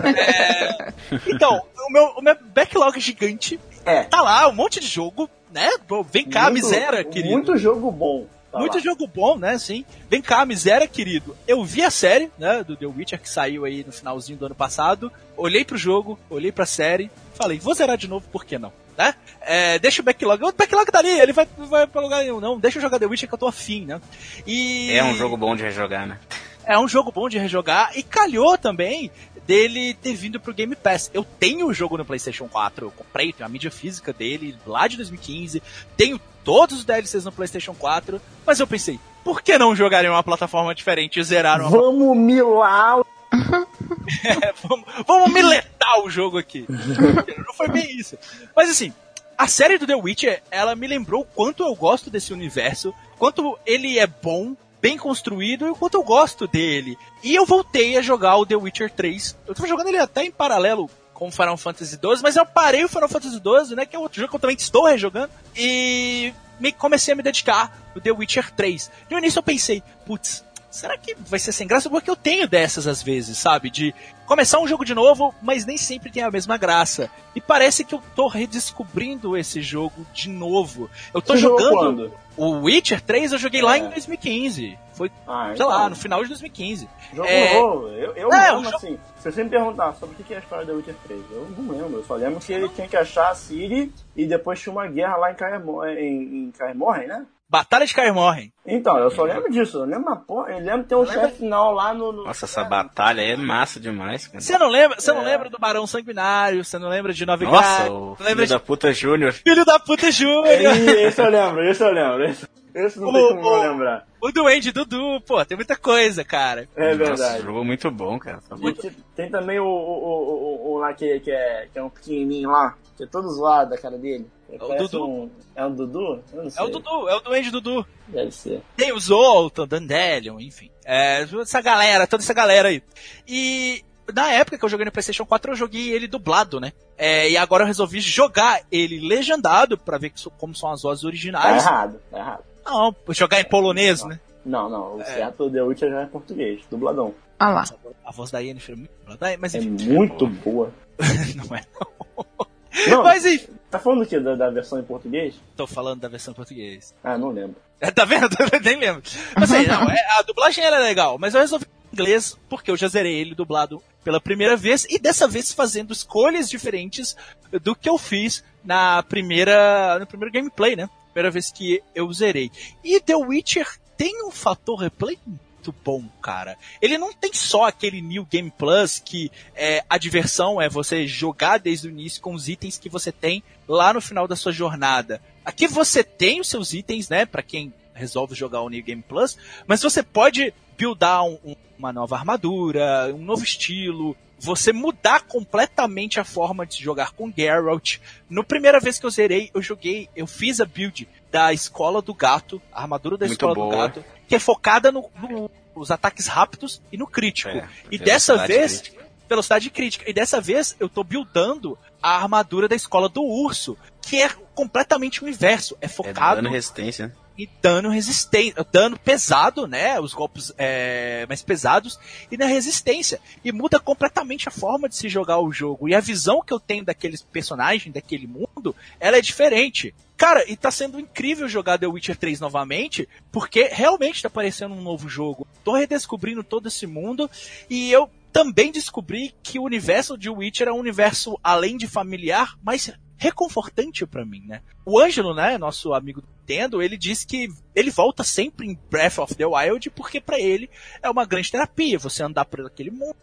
É, Então, o meu, o meu backlog gigante É. tá lá, um monte de jogo, né? Vem cá, Muito- miséria, querido. Muito jogo bom. Tá Muito lá. jogo bom, né? Sim. Vem cá, miséria, querido. Eu vi a série, né, do The Witcher que saiu aí no finalzinho do ano passado. Olhei pro jogo, olhei pra série, falei, vou zerar de novo, por que não? Né? É, deixa o backlog. O backlog tá ali, ele vai, vai pra lugar nenhum, não. Deixa eu jogar The Witcher que eu tô afim, né? E. É um jogo bom de rejogar, né? É um jogo bom de rejogar e calhou também dele ter vindo pro Game Pass. Eu tenho o jogo no PlayStation 4, eu comprei, tenho a mídia física dele lá de 2015, tenho todos os DLCs no PlayStation 4, mas eu pensei, por que não jogar em uma plataforma diferente e zerar uma Vamos milar é, vamos, vamos miletar o jogo aqui. Não foi bem isso. Mas assim, a série do The Witcher, ela me lembrou o quanto eu gosto desse universo, quanto ele é bom, bem construído e o quanto eu gosto dele. E eu voltei a jogar o The Witcher 3. Eu tava jogando ele até em paralelo com o Final Fantasy XII, mas eu parei o Final Fantasy XII, né, que é outro jogo que eu também estou rejogando, e me, comecei a me dedicar no The Witcher 3. No início eu pensei, putz, será que vai ser sem graça? Porque eu tenho dessas às vezes, sabe? De começar um jogo de novo, mas nem sempre tem a mesma graça. E parece que eu tô redescobrindo esse jogo de novo. Eu tô Você jogando. O Witcher 3 eu joguei lá É. em 2015. Foi, Ah, sei lá, então, no final de 2015. Jogo É. novo. Eu, eu É, mesmo, jogo- assim, se você me perguntar sobre o que é a história da Witcher 3, eu não lembro. Eu só lembro que ele tinha que achar a Ciri e depois tinha uma guerra lá em Kaer em, em Kaer né? Batalha de Kaer Morhen. Então, eu só lembro disso. Eu lembro, porra, eu lembro que tem um chefe final lá no... no- Nossa, essa batalha aí é massa demais, cara. Você não lembra, você não É. lembra do Barão Sanguinário, você não lembra de Nove Nossa, o não filho de da puta Júnior. Filho da puta Júnior. Ih, Esse eu lembro, esse eu lembro. Esse, esse não tem Ô, como não ô. lembrar. O Duende Dudu, pô, tem muita coisa, cara. É Nossa, verdade. jogo muito bom, cara. Tá bom. E te- tem também o, o, o, o, o lá que, que, é, que é um pequenininho lá, que é todo zoado da cara dele. o Parece Dudu. Um, é um Dudu? Eu não sei. É o Dudu, é o Duende Dudu. Deve ser. Tem o Zoltan, Dandelion, enfim. É, essa galera, toda essa galera aí. E na época que eu joguei no PlayStation 4, eu joguei ele dublado, né? É, e agora eu resolvi jogar ele legendado pra ver como são as vozes Tá originais. errado, tá errado. Não, jogar em polonês, né? Não, não. O é. certo The Witcher já é português, dubladão. Ah lá. A voz da Yennefer é muito boa. Mas, é muito boa. não é não. Não, mas enfim. Tá falando o quê? Da, da, versão em português? Tô falando da versão em português. Ah, não lembro. É, tá vendo? Nem lembro. Mas assim, não, é, a dublagem era legal, mas eu resolvi em inglês porque eu já zerei ele dublado pela primeira vez e dessa vez fazendo escolhas diferentes do que eu fiz na primeira no primeiro gameplay, né? Primeira vez que eu zerei. E The Witcher tem um fator replay muito bom, cara. Ele não tem só aquele New Game Plus que é, a diversão é você jogar desde o início com os itens que você tem lá no final da sua jornada. Aqui você tem os seus itens, né, para quem resolve jogar o New Game Plus, mas você pode buildar um, um, uma nova armadura, um novo estilo, você mudar completamente a forma de jogar com Geralt. No primeira vez que eu zerei, eu joguei, eu fiz a build da escola do gato, a armadura da Muito escola boa. do gato, que é focada no, no, nos ataques rápidos e no crítico. É, e dessa vez, crítica. velocidade crítica. E dessa vez eu tô buildando a armadura da escola do urso, que é completamente o inverso. É, é focado. É dano resistência e dano resistente, dano pesado, né? Os golpes é, mais pesados e na resistência. E muda completamente a forma de se jogar o jogo. E a visão que eu tenho daqueles personagens, daquele mundo, ela é diferente. Cara, e tá sendo incrível jogar The Witcher 3 novamente, porque realmente tá parecendo um novo jogo. Tô redescobrindo todo esse mundo e eu também descobri que o universo de Witcher é um universo além de familiar, mas reconfortante para mim, né? O Ângelo, né, nosso amigo do Nintendo, ele diz que ele volta sempre em Breath of the Wild porque para ele é uma grande terapia, você andar por aquele mundo,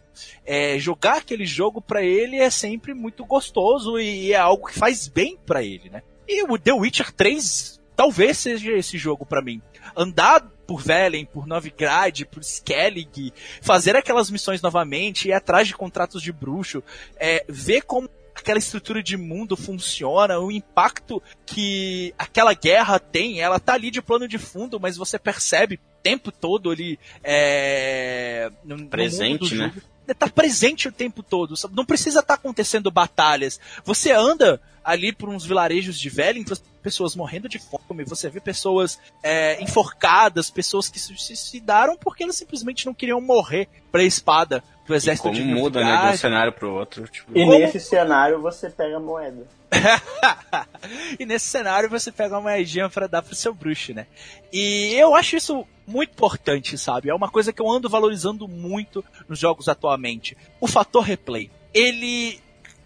é, jogar aquele jogo para ele é sempre muito gostoso e é algo que faz bem para ele, né? E o The Witcher 3 talvez seja esse jogo para mim. Andar por Velen, por Novigrad, por Skellig, fazer aquelas missões novamente, ir atrás de contratos de bruxo, é, ver como aquela estrutura de mundo funciona, o impacto que aquela guerra tem, ela tá ali de plano de fundo, mas você percebe o tempo todo ali é, no, presente, no né? Tá presente o tempo todo, não precisa estar tá acontecendo batalhas. Você anda ali por uns vilarejos de Wellington, pessoas morrendo de fome, você vê pessoas é, enforcadas, pessoas que se suicidaram porque elas simplesmente não queriam morrer pra espada do exército e como de muda, né, de um cenário pro outro. Tipo... E como... nesse cenário você pega a moeda. e nesse cenário você pega uma moedinha para dar pro seu bruxo, né? E eu acho isso muito importante, sabe? É uma coisa que eu ando valorizando muito nos jogos atualmente. O fator replay. Ele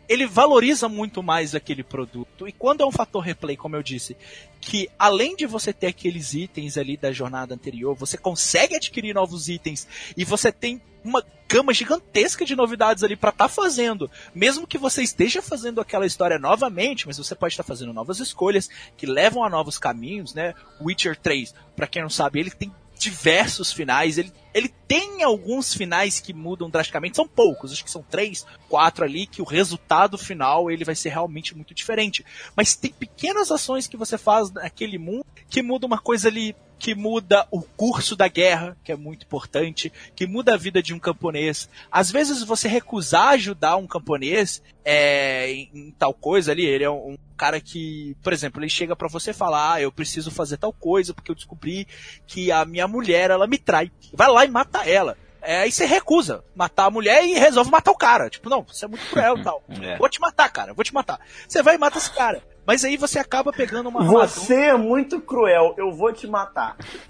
ele valoriza muito mais aquele produto. E quando é um fator replay, como eu disse, que além de você ter aqueles itens ali da jornada anterior, você consegue adquirir novos itens e você tem uma gama gigantesca de novidades ali para estar tá fazendo. Mesmo que você esteja fazendo aquela história novamente, mas você pode estar tá fazendo novas escolhas que levam a novos caminhos, né? Witcher 3, para quem não sabe, ele tem diversos finais. Ele, ele tem alguns finais que mudam drasticamente, são poucos, acho que são três, quatro ali, que o resultado final ele vai ser realmente muito diferente. Mas tem pequenas ações que você faz naquele mundo que muda uma coisa ali que muda o curso da guerra, que é muito importante, que muda a vida de um camponês. Às vezes você recusar ajudar um camponês é, em, em, tal coisa ali, ele é um, um cara que, por exemplo, ele chega para você falar, ah, eu preciso fazer tal coisa porque eu descobri que a minha mulher, ela me trai. Vai lá e mata ela. É, aí você recusa matar a mulher e resolve matar o cara. Tipo, não, você é muito cruel e tal. É. Vou te matar, cara, vou te matar. Você vai e mata esse cara. Mas aí você acaba pegando uma Você é muito cruel, eu vou te matar.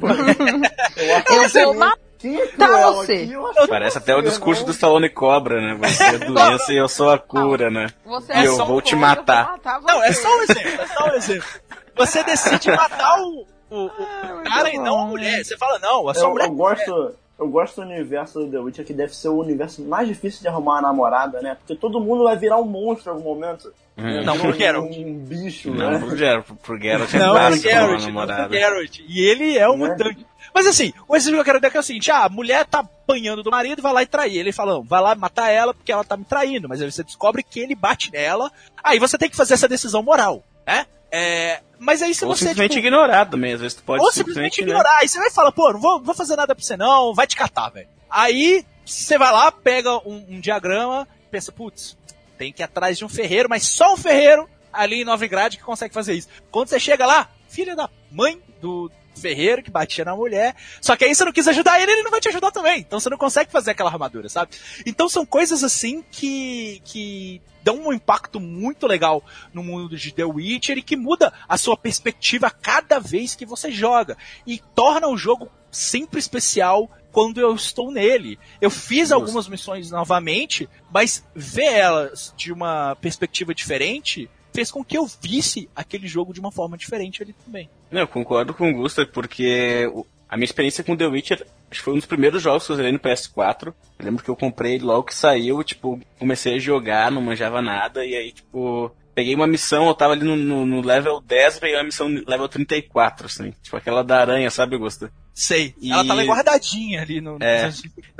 eu, eu vou matar é você. Parece até o discurso do Stallone Cobra, né? Você é doença e eu sou a cura, né? Você e é eu vou te matar. matar não, é só um exemplo, é só um exemplo. Você decide matar o, o, o ah, cara e não a mulher. Você fala, não, é só eu, mulher. Eu gosto, eu gosto do universo do The Witcher, que deve ser o universo mais difícil de arrumar uma namorada, né? Porque todo mundo vai virar um monstro em algum momento. Hum. Não, pro Geralt. Um bicho, não, né? Pro Geralt, pro Geralt é não, pro Geralt, não, pro Geralt. E ele é um né? mutante. Mas assim, o exemplo que eu quero dar é o seguinte: ah, a mulher tá apanhando do marido, vai lá e trair. Ele fala, não, vai lá matar ela porque ela tá me traindo. Mas aí você descobre que ele bate nela. Aí você tem que fazer essa decisão moral, né? É, mas aí se ou você. simplesmente tipo, ignorar também, às vezes tu pode ou simplesmente, simplesmente né? ignorar. Aí você vai falar, pô, não vou, vou fazer nada pra você não, vai te catar, velho. Aí você vai lá, pega um, um diagrama, pensa, putz, tem que ir atrás de um ferreiro, mas só um ferreiro ali em Novigrad que consegue fazer isso. Quando você chega lá, filha da mãe do ferreiro que batia na mulher. Só que aí você não quis ajudar ele, ele não vai te ajudar também. Então você não consegue fazer aquela armadura, sabe? Então são coisas assim que, que dão um impacto muito legal no mundo de The Witcher e que muda a sua perspectiva cada vez que você joga. E torna o jogo sempre especial quando eu estou nele. Eu fiz algumas missões novamente, mas ver elas de uma perspectiva diferente fez com que eu visse aquele jogo de uma forma diferente ali também. Não, eu concordo com o Gusta, porque a minha experiência com The Witcher acho que foi um dos primeiros jogos que eu zerei no PS4. Eu lembro que eu comprei logo que saiu, tipo, comecei a jogar, não manjava nada, e aí, tipo, peguei uma missão, eu tava ali no, no, no level 10, peguei uma missão level 34, assim. Tipo aquela da aranha, sabe, Gusta? Sei. E... Ela tava guardadinha ali no. É.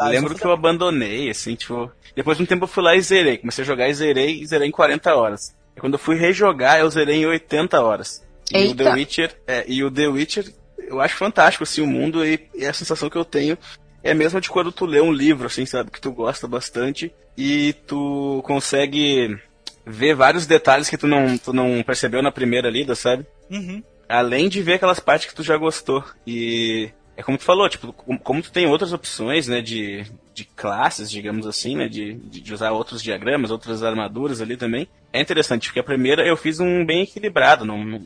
Lembro que eu abandonei, assim, tipo. Depois de um tempo eu fui lá e zerei. Comecei a jogar e zerei, e zerei em 40 horas. Quando eu fui rejogar, eu zerei em 80 horas. E Eita. o The Witcher, é, e o The Witcher, eu acho fantástico, assim, o mundo, e, e a sensação que eu tenho é a mesma de quando tu lê um livro, assim, sabe, que tu gosta bastante, e tu consegue ver vários detalhes que tu não, tu não percebeu na primeira lida, sabe? Uhum. Além de ver aquelas partes que tu já gostou. E é como tu falou, tipo, como tu tem outras opções, né, de, de classes, digamos assim, né, de, de usar outros diagramas, outras armaduras ali também, é interessante, porque a primeira eu fiz um bem equilibrado, não, não,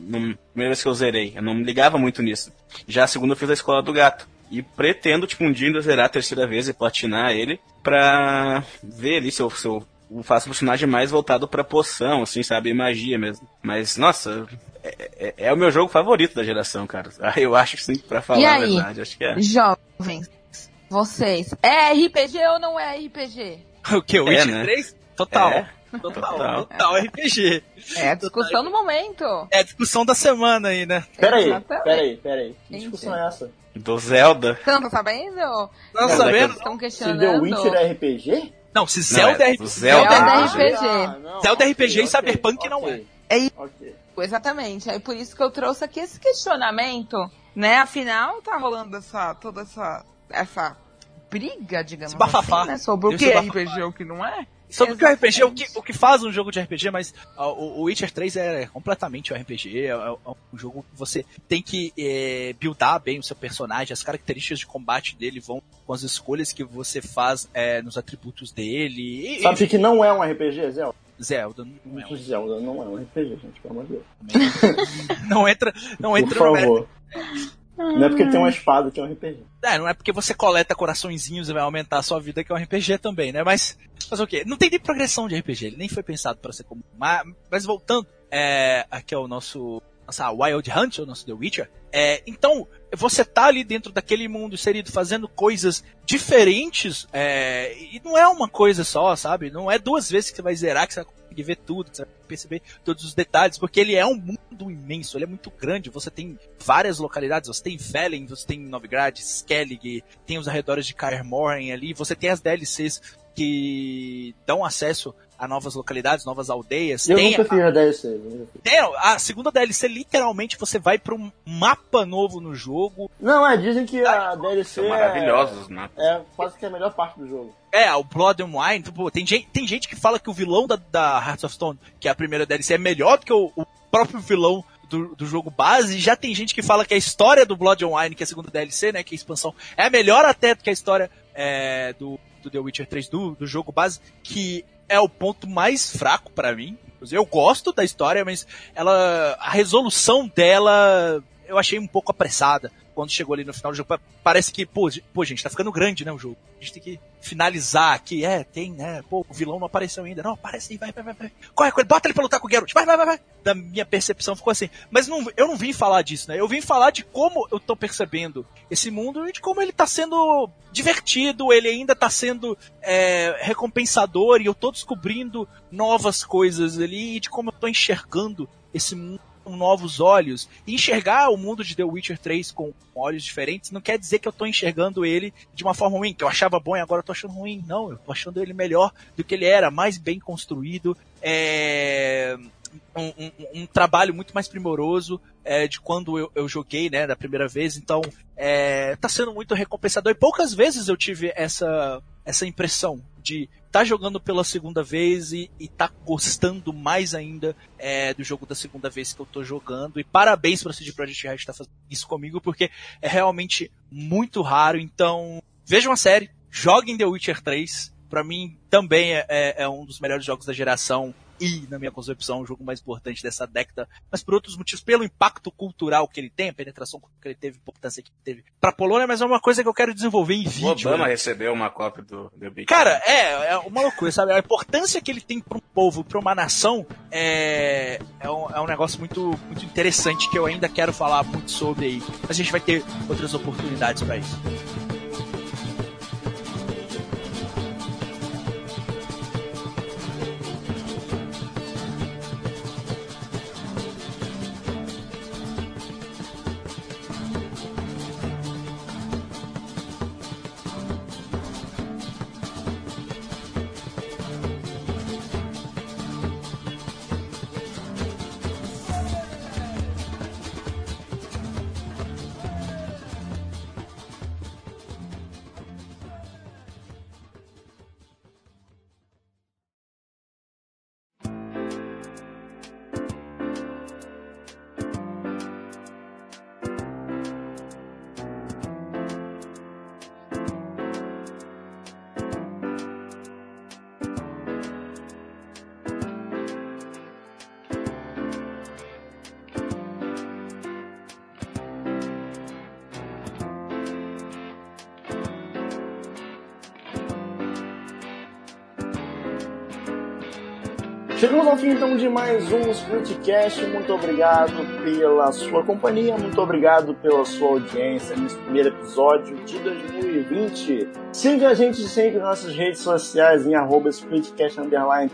primeira vez que eu zerei, eu não me ligava muito nisso. Já a segunda eu fiz a Escola do Gato. E pretendo, tipo, um dia ainda zerar a terceira vez e platinar ele pra ver ali se eu, se eu faço um personagem mais voltado pra poção, assim, sabe? magia mesmo. Mas, nossa, é, é, é, o meu jogo favorito da geração, cara. Eu acho que sim, pra falar e aí, a verdade. Acho que é. Jovens, vocês, é RPG ou não é RPG? O que? O é, Witcher né? 3? Total. É. Total, total, total RPG. É a discussão do momento. É a discussão da semana aí, né? Peraí, peraí, peraí. Que discussão é essa? Do Zelda. Você não tá sabendo? Não, não tá sabendo? Estão questionando. Se The Witcher é RPG? Não, se Zelda é, RPG. Zelda é RPG. Ah, não, Zelda okay, RPG okay, e Cyberpunk okay, não é. É okay. Exatamente. É por isso que eu trouxe aqui esse questionamento, né? Afinal, tá rolando essa toda essa essa briga, digamos assim, né? Sobre o que é RPG e o que não é. Sobre o que é RPG, o que, o que faz um jogo de RPG, mas o, o Witcher 3 é completamente um RPG, é, é, um jogo que você tem que é, buildar bem o seu personagem, as características de combate dele vão com as escolhas que você faz é, nos atributos dele. E, Sabe que não é um RPG, Zelda? Zelda não é um... Zelda não é um RPG, gente, pelo amor de Deus. não entra, não entra Por favor. Não é porque tem uma espada que é um RPG. É, não é porque você coleta coraçõezinhos e vai aumentar a sua vida que é um RPG também, né? Mas fazer o quê? Não tem nem progressão de RPG, ele nem foi pensado para ser comum. Mas, mas voltando, é, aqui é o nosso nossa Wild Hunt, o nosso The Witcher. É, então, você tá ali dentro daquele mundo inserido fazendo coisas diferentes, é, e não é uma coisa só, sabe? Não é duas vezes que você vai zerar que você vai conseguir ver tudo, que você vai perceber todos os detalhes, porque ele é um mundo imenso, ele é muito grande, você tem várias localidades, você tem Felling, você tem Novigrad, Skellig, tem os arredores de Kaer Morhen ali, você tem as DLCs que dão acesso a novas localidades, novas aldeias. Eu tem nunca fiz a, a DLC. Tem, a segunda DLC, literalmente, você vai para um mapa novo no jogo. Não, é, dizem que a DLC São maravilhosos, é, É quase que a melhor parte do jogo. É, o Blood and Wine, tipo, tem, gente, tem gente que fala que o vilão da, da Hearts of Stone, que é a primeira DLC, é melhor do que o, o próprio vilão do, do, jogo base. Já tem gente que fala que a história do Blood and Wine, que é a segunda DLC, né, que é a expansão, é melhor até do que a história é, do, do The Witcher 3 do, do jogo base, que é o ponto mais fraco para mim. Eu gosto da história, mas ela a resolução dela eu achei um pouco apressada quando chegou ali no final do jogo. Parece que, pô, pô, gente, tá ficando grande, né, o jogo. A gente tem que finalizar aqui. É, tem, né? Pô, o vilão não apareceu ainda. Não, aparece aí, vai, vai, vai, vai. Corre com ele, bota ele pra lutar com o Geralt. Vai, vai, vai, vai. Da minha percepção ficou assim. Mas não, eu não vim falar disso, né? Eu vim falar de como eu tô percebendo esse mundo e de como ele tá sendo divertido, ele ainda tá sendo é, recompensador e eu tô descobrindo novas coisas ali e de como eu tô enxergando esse mundo com novos olhos. E enxergar o mundo de The Witcher 3 com olhos diferentes não quer dizer que eu tô enxergando ele de uma forma ruim, que eu achava bom e agora eu tô achando ruim. Não, eu tô achando ele melhor do que ele era, mais bem construído. É... um, um, um, trabalho muito mais primoroso é, de quando eu, eu, joguei, né, da primeira vez. Então, é, tá sendo muito recompensador. E poucas vezes eu tive essa, essa impressão de tá jogando pela segunda vez e, e tá gostando mais ainda é, do jogo da segunda vez que eu tô jogando. E parabéns para CD Projekt Red estar tá fazendo isso comigo, porque é realmente muito raro. Então, vejam a série, joguem The Witcher 3. Para mim, também é, é, é um dos melhores jogos da geração e, na minha concepção, o jogo mais importante dessa década, mas por outros motivos, pelo impacto cultural que ele tem, a penetração que ele teve, a importância que teve pra Polônia, mas é uma coisa que eu quero desenvolver em vídeo. O Obama né? recebeu uma cópia do The Big Cara, é, é uma loucura, sabe? A importância que ele tem para um povo, para uma nação, é, é, um, é um negócio muito, muito interessante que eu ainda quero falar muito sobre aí. Mas a gente vai ter outras oportunidades para isso. Chegamos ao fim então de mais um Splitcast. Muito obrigado pela sua companhia, muito obrigado pela sua audiência nesse primeiro episódio de 2020. Siga a gente sempre nas nossas redes sociais em Splitcast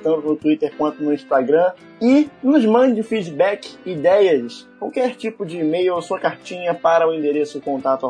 tanto no Twitter quanto no Instagram. E nos mande feedback, ideias, qualquer tipo de e-mail ou sua cartinha para o endereço contato.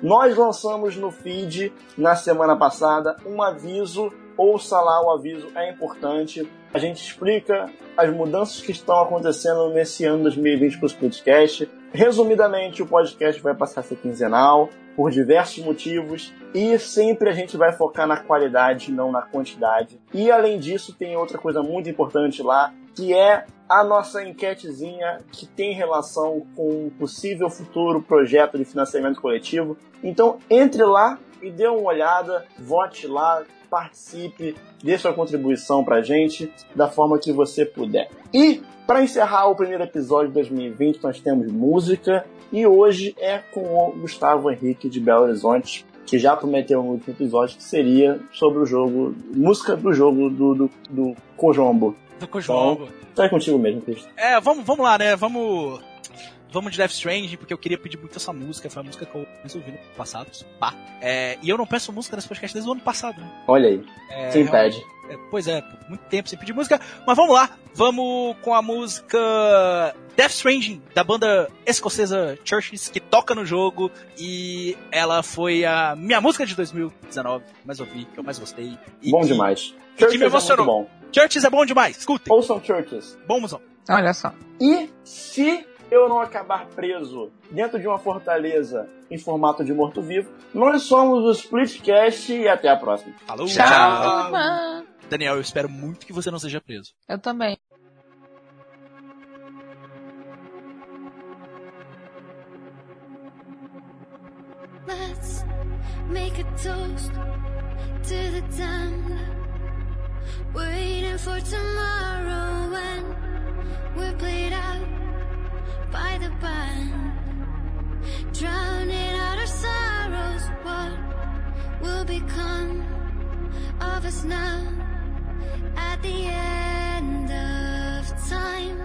Nós lançamos no feed na semana passada um aviso ouça lá o aviso, é importante. A gente explica as mudanças que estão acontecendo nesse ano 2020 para os podcasts. Resumidamente, o podcast vai passar a ser quinzenal, por diversos motivos, e sempre a gente vai focar na qualidade, não na quantidade. E além disso, tem outra coisa muito importante lá, que é a nossa enquetezinha que tem relação com um possível futuro projeto de financiamento coletivo. Então entre lá e dê uma olhada, vote lá, participe, dê sua contribuição pra gente da forma que você puder. E para encerrar o primeiro episódio de 2020, nós temos música e hoje é com o Gustavo Henrique de Belo Horizonte, que já prometeu no último episódio que seria sobre o jogo, música do jogo do, do, do Cojombo. Do Cojombo. Então, tá contigo mesmo, Cristo. É, vamos, vamos lá, né? Vamos vamos de Death Stranding, porque eu queria pedir muito essa música, foi a música que eu resolvi no passado, pá. É, e eu não peço música nesse podcast desde o ano passado, né? Olha aí, é, Sim, pede. É, pois é, muito tempo sem pedir música, mas vamos lá, vamos com a música Death Stranding, da banda escocesa Churches, que toca no jogo, e ela foi a minha música de 2019, que mais ouvi, que eu mais gostei. bom que, demais. E que me emocionou. É bom. Churches é bom demais, escutem. Ouçam Churches. Bom, musão. Olha só. E se eu não acabar preso dentro de uma fortaleza em formato de morto-vivo. Nós somos o Splitcast e até a próxima. Falou! Tchau! Tchau. Daniel, eu espero muito que você não seja preso. Eu também. Let's make a toast to the time waiting for tomorrow when we're played out by the band, drowning out our sorrows. What will become of us now at the end of time?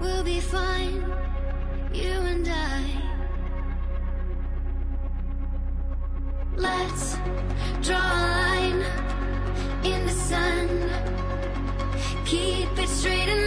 We'll be fine, you and I. Let's draw a line in the sun. Keep it straight and